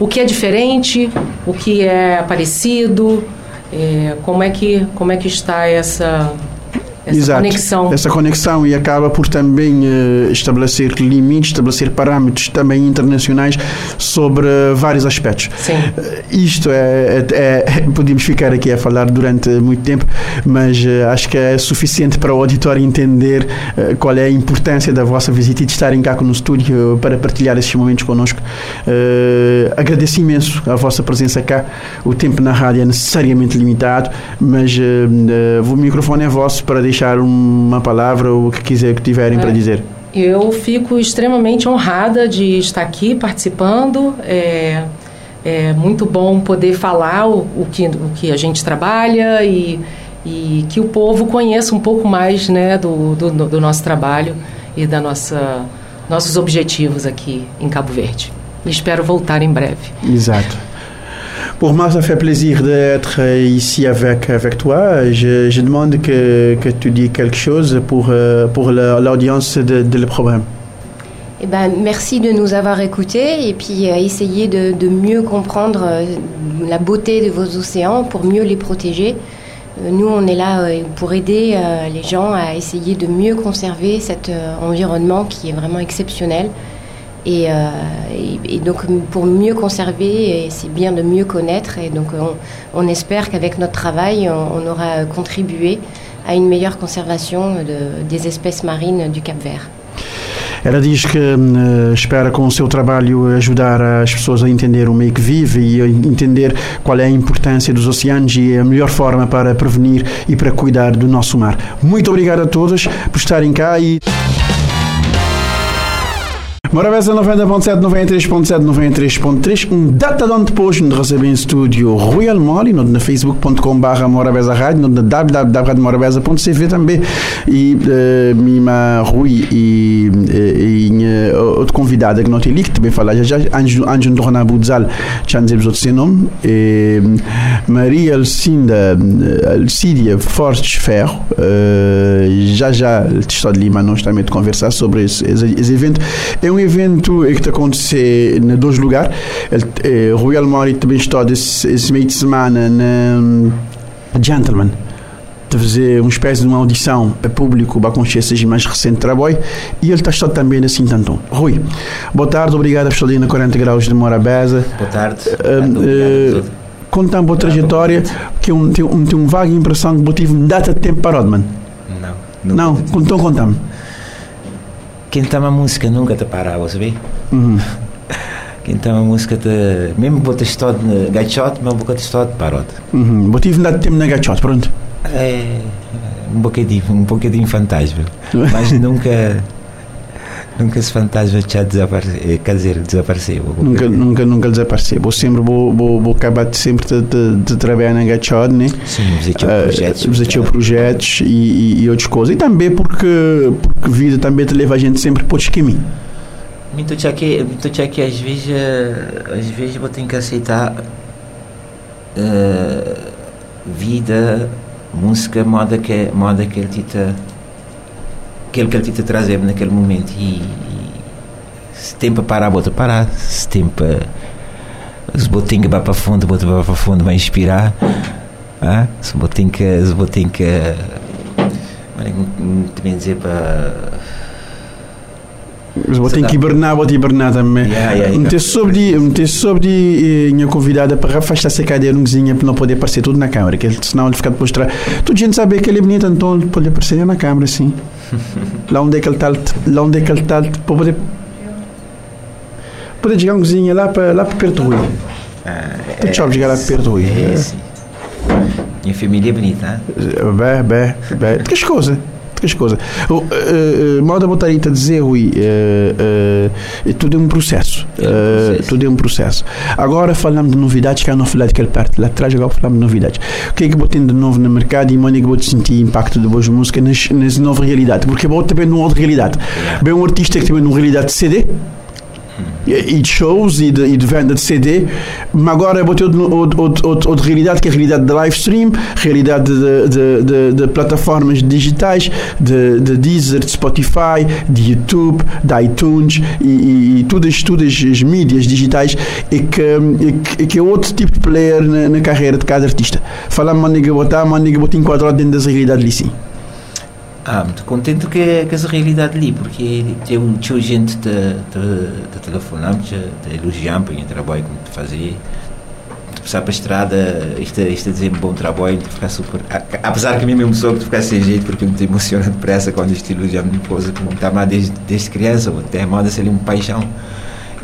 o que é diferente, o que é parecido, é, como, é que, como é que está essa, essa Exato. conexão. Essa conexão e acaba por também uh, estabelecer limites, estabelecer parâmetros também internacionais sobre uh, vários aspectos. Sim. Uh, isto é, é, é, podemos ficar aqui a falar durante muito tempo, mas acho que é suficiente para o auditório entender qual é a importância da vossa visita e de estarem cá no estúdio para partilhar esses momentos connosco. agradeço imenso a vossa presença cá. O tempo na rádio é necessariamente limitado, mas o microfone é vosso para deixar deixar uma palavra ou o que quiser que tiverem é. para dizer. Eu fico extremamente honrada de estar aqui participando. É, é muito bom poder falar o, o, que, o que a gente trabalha e, e que o povo conheça um pouco mais né, do, do, do nosso trabalho e da nossa nossos objetivos aqui em Cabo Verde. E espero voltar em breve. Exato. Pour moi, ça fait plaisir d'être ici avec, avec toi. Je, je demande que, que, tu dis quelque chose pour, euh, pour l'audience de, le programme. Eh ben, merci de nous avoir écoutés et puis euh, essayer de, de, mieux comprendre euh, la beauté de vos océans pour mieux les protéger. nous, on est là pour aider les gens à essayer de mieux conserver cet environnement qui est vraiment exceptionnel. Et, et, donc, pour mieux conserver, c'est bien de mieux connaître. Et donc, on, on espère qu'avec notre travail, on, on, aura contribué à une meilleure conservation de, des espèces marines du Cap Vert. Ela diz que uh, espera com o seu trabalho ajudar as pessoas a entender o meio que vive e entender qual é a importância dos oceanos e a melhor forma para prevenir e para cuidar do nosso mar. Muito obrigado a todos por estarem cá e. Morabeza 90.7, 93.7, 93.3. Um datadão depois nos recebe em estúdio Rui Almoli, no na facebook.com barra Morabeza Rádio, no www.morabeza.cv também. E uh, Mima Rui e, e, e uh, outro convidado que não tem que também falar já já, Anjo Ndorna Budzal, nos outro seu nome. E, Maria Alcinda Alcídia Fortes Ferro, uh, já já, estou de Lima, nós também de conversar sobre esse, esse, esse evento. É um evento que está acontecendo em dois lugares. Eh, Rui Almori também está esse, esse meio de semana na Gentleman de fazer uma espécie de uma audição a público para conhecer esses mais recente trabalho e ele está estado também assim tanto. Rui, boa tarde, obrigado por estar ali na 40 graus de Morabeza. Boa tarde. Uh, uh, Conta a boa trajetória, que um, tem, um, tem um vaga impressão que eu tive data de tempo parado, mano. Não. Não, então conta-me quem está a música nunca te para, você vê? Uhum. Quem está a música te. Mesmo vou estar no gachot, mas vou estar parado. Uhum. Vou tive dado tempo na gachot, pronto. É. Um bocadinho, um bocadinho fantasma. Mas nunca. Nunca esse fantasma já desapareceu, quer dizer, desapareceu. Nunca, nunca, nunca desapareceu. Vou sempre, vou, vou, vou acabar sempre de, de, de trabalhar na Gachod, né? Sim, visitou uh, projetos. Visitou projetos e, e, e, outras coisas. E também porque, porque vida também te leva a gente sempre para outros caminhos. Muito que, muito que às vezes, às vezes vou ter que aceitar uh, vida, música, moda que, moda que ele te aquele que ele te trazer naquele momento e, e se tem para parar, bota parar se tem para se botem que para fundo, bota para fundo vai inspirar ah? se botem que se botem que também dizer para mas vou ter que hibernar, vou hibernar também. Yeah, yeah, meter sobre, meter sobre minha convidada para afastar-se a cadeira um vizinho para não poder aparecer tudo na câmera, que senão ele fica depois trás. Toda gente sabe que ele é bonito, então pode aparecer na câmera, sim. Lá onde é que ele está, lá onde é que ele está, para poder. Poder chegar um vizinho lá para, lá para perto do Rui. Ah, tu é, chove chegar lá para perto do Rui. É, sim. Minha família é bonita, hein? Bem, bem, bem. Que coisas as coisas. Uh, uh, moda botarita dizer, Rui, uh, tudo é um processo. Uh, tudo é um processo. Agora falamos de novidades, que é não falar daquele parte lá atrás, agora falamos de novidades. O que é que vou ter de novo no mercado e onde é que vou sentir impacto de boas músicas nas novas realidades? Porque vou também numa outra realidade. Bem, um artista que tem uma realidade de CD, e de shows e de, e de, venda de CD, mas agora vou ter outra, outra, realidade que é a realidade de live stream, realidade de, de, de, de plataformas digitais, de, de Deezer, de Spotify, de YouTube, de iTunes e, e, e todas, todas as mídias digitais e que, e que, que, é outro tipo de player na, na carreira de cada artista. Falamos, maniga botar, maniga botar enquadrado dentro dessa realidade ali sim. Ah, muito contente que, que essa realidade ali, porque tem um tio gente de, de, de telefonar, de, elogiar para o trabalho que fazia. Passar para a estrada, isto, isto a dizer bom trabalho, ficar super. Apesar que a mim mesmo sou que ficar sem jeito, porque me emociona depressa quando isto elogia a minha esposa, como está lá desde, desde criança, até moda ser uma paixão.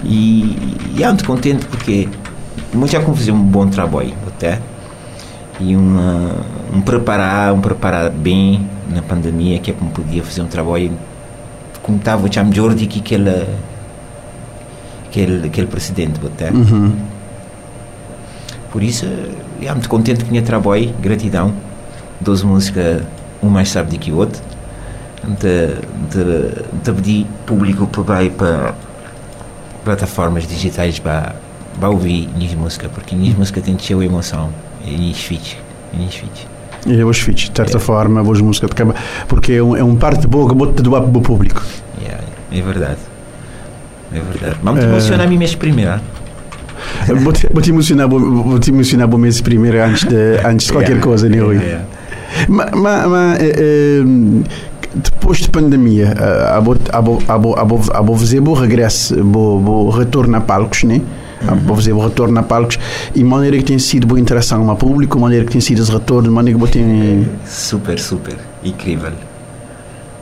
E, e é muito contente porque muito já fazer um bom trabalho, até. E uma, um preparar, um preparar bem na pandemia que é como podia fazer um trabalho como estava já melhor do que aquele aquele, aquele presidente até uhum. por isso é muito contente que tinha trabalho gratidão. 12 músicas um mais sabe do que o outro. De, de, de pedir público para para plataformas digitais para, para ouvir minha música porque minha música tem de emoção. E minha feat minha feat e os feats, de certa é. forma, a música de cama, porque é um, é um parte boa que bota doar para o público. Yeah, é verdade. É verdade. Vamos te emocionar a mim mesmo primeiro. Vou te, vou te emocionar, vou te emocionar bom mês primeiro antes de, antes de qualquer yeah, coisa, né, Rui? Yeah, Mas, mas, mas eh, eh, depois de pandemia, a bo fazer bo regresso, bo retorno a palcos, né? A bo fazer bo retorno a palcos e maneira que tem sido boa interação com o público, maneira que tem sido os retornos, maneira que tem Super, super. Incrível.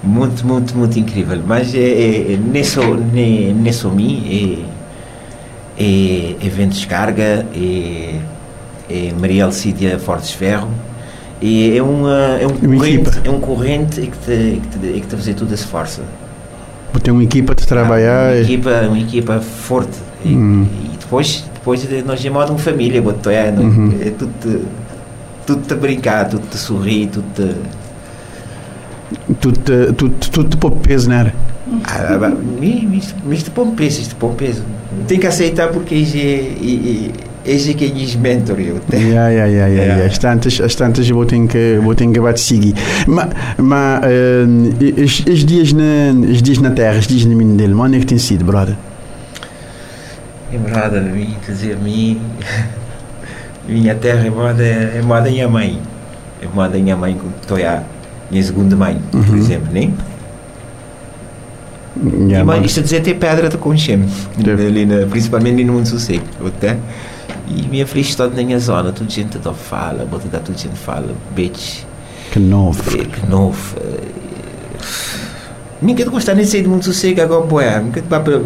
Muito, muito, muito incrível. Mas é, é, é, nem, nem só mim, é, é Evento Descarga, é, é Maria Alcídia Fortes Ferro, e é, uma, é, um Uma corrente, equipa. é um corrente que te, que te, que te fazer tudo esse força. tem uma equipa de trabalhar. Uma e- equipa, uma equipa forte. Hum. e depois, depois de- nós chamamos de uma família, boto, é, Uhum. é tudo, tudo te brincar, tudo te sorrir, tudo te. tudo, te- tudo, tudo te pôr peso, não era? Ah, mas isto põe peso, isto põe peso. Tem que aceitar porque é, este é quem diz mentor. Eu tenho. Ja, ja, ja, ja. Ja. As tantas, as tantas eu vou ter que, vou ter que de seguir. Mas, mas eh, os, os dias na, os dias na terra, os dias na mina dele, mano, é que tem sido, brother? É verdade, a mim, dizer, a mim, minha terra é moda, é moda da minha mãe. É moda da minha mãe, estou a minha segunda mãe, por Uhum. exemplo, nem? Ja, e, mano. mas isto a dizer até pedra de Concheme, Deve. ali na, principalmente ali no Mundo Sossego. até. E minha feliz toda na minha zona, toda gente da fala, bota da toda gente fala, bitch, Que novo. eh, que novo. eh, Ninguém gosta nem de sair do Mundo Sossego agora, boé, nunca vai para.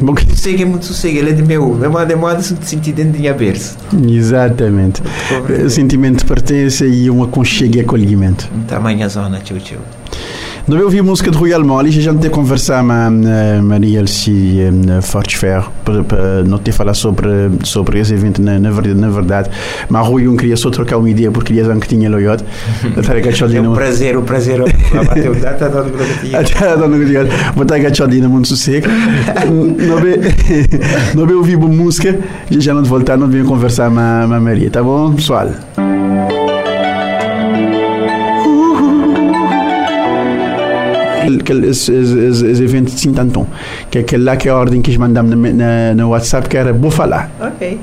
Bom, que- Sossego é muito sossego, ele é de meu, é moda, é moda se sentir dentro minha berço. Exatamente. O sentimento de pertença e um aconchego e acolhimento. Tamanha zona, tchau, tchau. Nós ouvi a música de Royal Molly, já não ter conversar com a Maria Alci eh, Fortes Ferro para, não ter falar sobre, sobre esse evento na, na, verdade, na verdade. Mas Rui não queria só trocar uma ideia porque queria que tinha loiot. É um prazer, o prazer. a bater o data da Grogatia. Até a dona vou estar agachadinho muito sossego. Não não ouvir boa música, já não voltar, não venho conversar a com a Maria, tá bom, pessoal? Aquele- esse, esse, esse, esse evento de Sintanton, que é aquele lá que é a ordem que eles na, na WhatsApp, que era vou falar. Ok.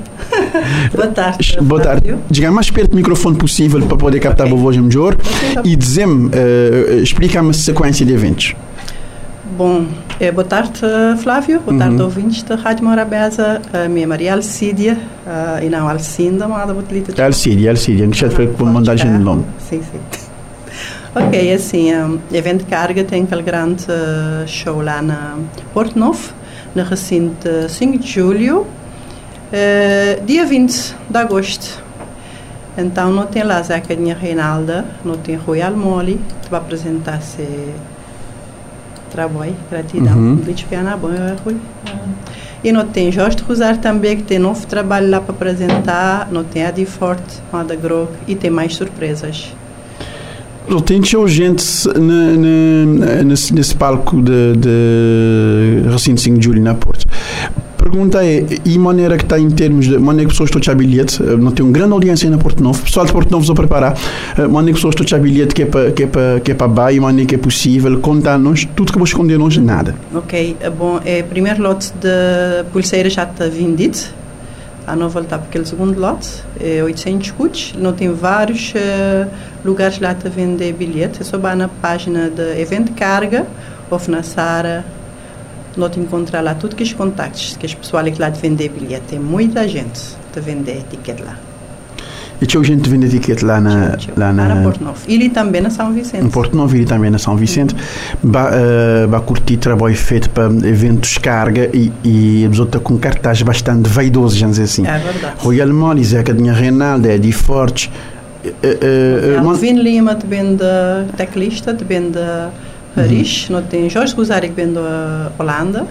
Boa tarde. Boa tarde. Diga mais perto do microfone possível para poder captar Ok. a voz melhor Ok, tá bom. e dizer-me, eh, explica-me a sequência de eventos. Bom, eh, boa tarde, eh, Flávio. Boa tarde, Uhum. ouvintes da Rádio Morabeza. A minha Maria Alcídia eh, e não Alcinda, mas a botelita de Alcídia, Alcídia, te foi por mandar gente de nome. Sim, sim. Ok, assim, um, evento Carga tem aquele grande eh, show lá na Porto Novo, no recinto de 5 de julho, eh, dia 20 de agosto. Então, não tem lá Zacadinha Reinalda, não tem Royal Molly, que vai apresentar-se trabalho, gratidão, Uhum. de na bom, Rui. E não tem Jorge Rosário também, que tem novo trabalho lá para apresentar, não tem Adi Forte, Mada Grog, e tem mais surpresas. Show gente nesse, nesse palco de, de Recinto 5 de Julho na Porto. Pergunta é, e maneira que está em termos de maneira que pessoas estão a bilhete, eh, não tem uma grande audiência na Porto Novo, pessoal de Porto Novo vão preparar, eh, maneira que pessoas estão a bilhete que é para que é para que é para baixo, maneira que é possível, contar-nos tudo que vou esconder-nos nada. Ok, é bom, é primeiro lote de pulseiras já está vendido. A não voltar para aquele segundo lote, é 800 escudos. Não tem vários eh, lugares lá para vender bilhete. É só vai na página de evento carga ou na Sara. Não te encontrar lá tudo que os contactos, que as pessoas lá de vender bilhete. Tem muita gente a vender etiquete lá. E tinha gente vende etiqueta lá na Tchau, tchau. lá na Porto Novo. E ali também na São Vicente. em Porto Novo e também na São Vicente vai uh, curtir trabalho feito para eventos carga e, e a pessoa com cartaz bastante vaidoso, já dizer assim. É verdade. Royal Molly, Zeca Dinha Reinaldo, Eddie Fortes. Uh, uh, uh, Alvin Lima te vende teclista, te vende Paris, não tem Jorge Rosário que vende a Holanda,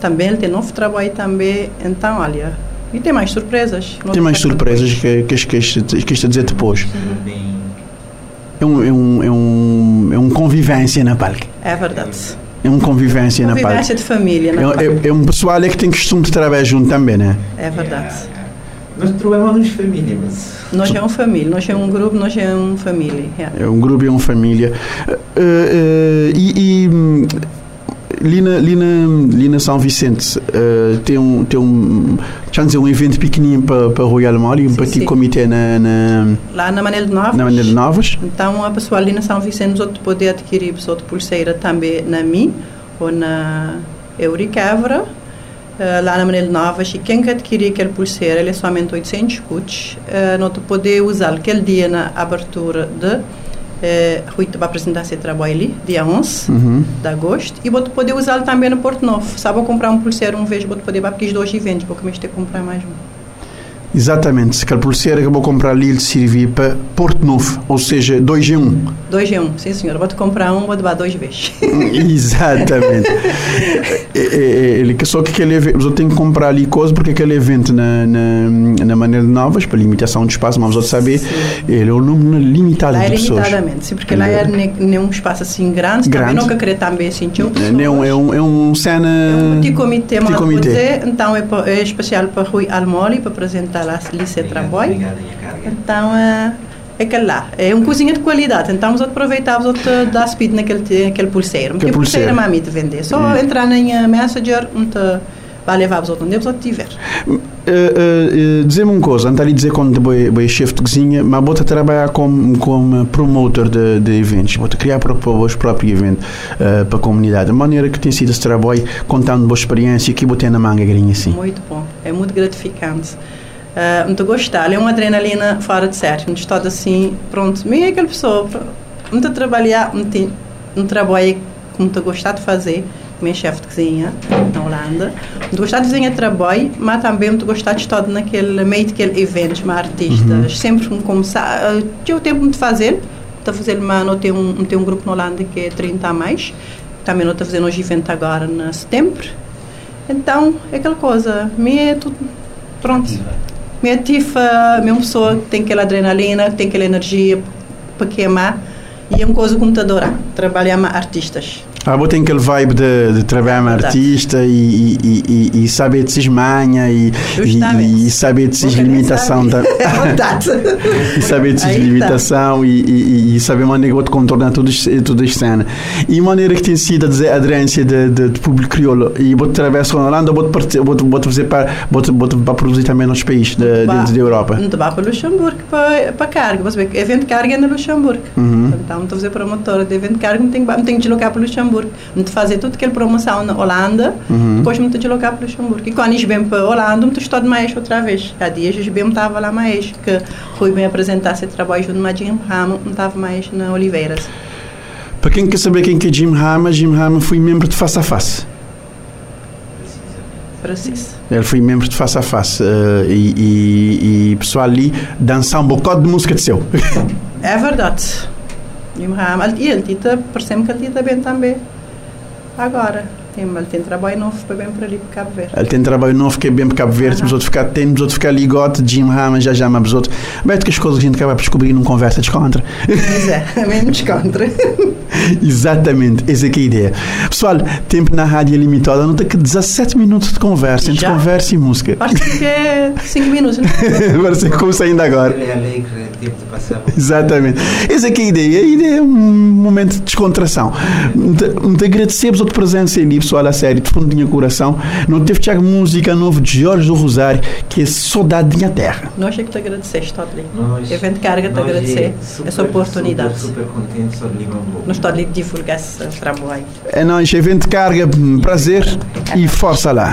também ele tem novo trabalho também, então olha, e tem mais surpresas. tem mais surpresas que, que, que, que, que isto a dizer depois. É um, é um, é um, é um convivência na palco. É verdade. É um convivência na palco. Convivência de família, não É, é, é um pessoal é que tem costume de trabalhar junto também, né? é verdade. Nós trabalhamos família, mas. Nós é uma família, nós é um grupo, nós é uma família. é. É um grupo e uma família. Uh, uh, e, e, ali na, ali na, ali na São Vicente uh, tem um, tem um, dizer, um evento pequenino para, para Royal Mall e um petit comitê na, na, Lá na Manel de Novas. Na Manel de Novas. Então a pessoa ali na São Vicente pode adquirir outra pulseira também na mim ou na Euricavra. Uh, lá na Manel de Novas e quem quer adquirir aquela pulseira ele é somente 800 cuts. Uh, nós pode usar aquele dia na abertura de é, vai apresentar seu trabalho ali, dia 11 uhum. de agosto. E vou poder usá-lo também no Porto Novo. Sabe, comprar um pulseiro uma vez, vou poder ir para aqueles dois eventos, porque ter que comprar mais um. Exatamente, se aquela pulseira que eu vou comprar ali ele servir para Porto Novo, ou seja, 2 em 1. Um. 2 em 1, um, sim senhor. Vou-te comprar um, vou levar dois vezes. Exatamente. é, é, ele, só que aquele evento, eu tenho que comprar ali coisa porque aquele evento na, na, na maneira de novas, para limitação de espaço, mas vamos saber, sim. ele é um número limitado lá de é pessoas. limitadamente, sim, porque lá é nenhum espaço assim grande, grande. também nunca querer também assim, tinha é, não, é um, é um cena... É um petit comitê, mas comitê. então é, é especial para Rui Almoli, para apresentar lá ali trabalho. Então, é, é aquele lá. É uma cozinha de qualidade. Então, nós aproveitávamos de dar speed naquele, naquele pulseiro. Porque pulseira, mami de vender. Só hum. entrar na Messenger, onde vai levar os outros onde você tiver. Uh, uh, uh, Dizer-me uma coisa, não ali dizer quando é chefe de cozinha, mas vou trabalhar como, como promotor de, de eventos, vou criar para os próprios eventos uh, para a comunidade. De maneira que tem sido esse trabalho, contando boa experiência, que vou ter na manga grinha assim. Muito bom, é muito gratificante uh, muito gostar. É uma adrenalina fora de série. Muito estou assim, pronto, meio aquela pessoa, muito trabalhar, muito, muito trabalho que muito gostar de fazer. Meu chefe de cozinha na Holanda. Muito gostar de fazer trabalho, mas também muito gostar de estar naquele meio daquele evento, uma artistas. Uhum. Sempre como começar, uh, tive tempo de fazer. Estou a fazer, mas não tem um, tem um grupo na Holanda que é 30 a mais. Também não estou fazendo hoje evento agora, em setembro. Então, é aquela coisa, me é tudo pronto. Minha tifa, minha pessoa que tem aquela adrenalina, tem aquela energia para queimar e é uma coisa que me adora, trabalhar com artistas. Ah, vou ter aquele vibe de, de trabalhar como artista e, e, e, e, saber de se manha e, e, saber de se limitação. Da... e saber de se limitação e, e, saber maneira que contornar tudo, tudo a cena. E maneira que tem sido a aderência de, de, de público crioulo. E vou através da Holanda, vou vou fazer para, para produzir também nos países de, dentro da Europa. Não vai para Luxemburgo para, para carga. Você vê, evento de carga é no Luxemburgo. Uhum. Então, estou a fazer promotora de evento de carga, não tenho, não tenho que deslocar para Luxemburgo. Luxemburgo. Muito fazer tudo aquela promoção na Holanda, uhum. depois muito deslocar para Luxemburgo. E quando vêm para Holanda, muito estou de mais outra vez. Há dias bem estava lá mais, que Rui bem apresentar esse trabalho junto com Jim Ramo, não estava mais na Oliveiras. Para quem quer saber quem que é Jim Rama, Jim Rama foi membro de Face a Face. Preciso. Ele foi membro de Face a Face uh, e, e, e pessoal ali dançar um bocado de música de seu. É verdade. E ele tita, parece-me que ele tita bem também. Agora, tem, ele tem trabalho novo para bem para ali para Cabo Verde. Ele tem trabalho novo que é bem para Cabo Verde, mas outro ficar, tem outro ficar ligote, Jim Hammond, já já mas outro. Mas que as coisas que a gente acaba por descobrir numa conversa descontra. Pois é, é mesmo descontra. Exatamente, essa é que é a ideia. Pessoal, tempo na rádio é limitado, não tem que 17 minutos de conversa, entre já? conversa e música. Acho que é 5 minutos, não é? Parece que começa ainda agora. É alegre, tempo de passar. Exatamente. Essa é que é a ideia. A ideia é um momento de descontração. Muito agradecemos a tua presença ali, pessoal, a sério, de fundo do meu coração. Não teve Tiago música novo de Jorge do Rosário, que é Saudade Minha Terra. Nós é que te agradecemos, Todley. Evento Carga te agradecer essa oportunidade. Super, super contente, de Nós ali divulgar esse trabalho. É nós, Evento Carga, prazer e força lá.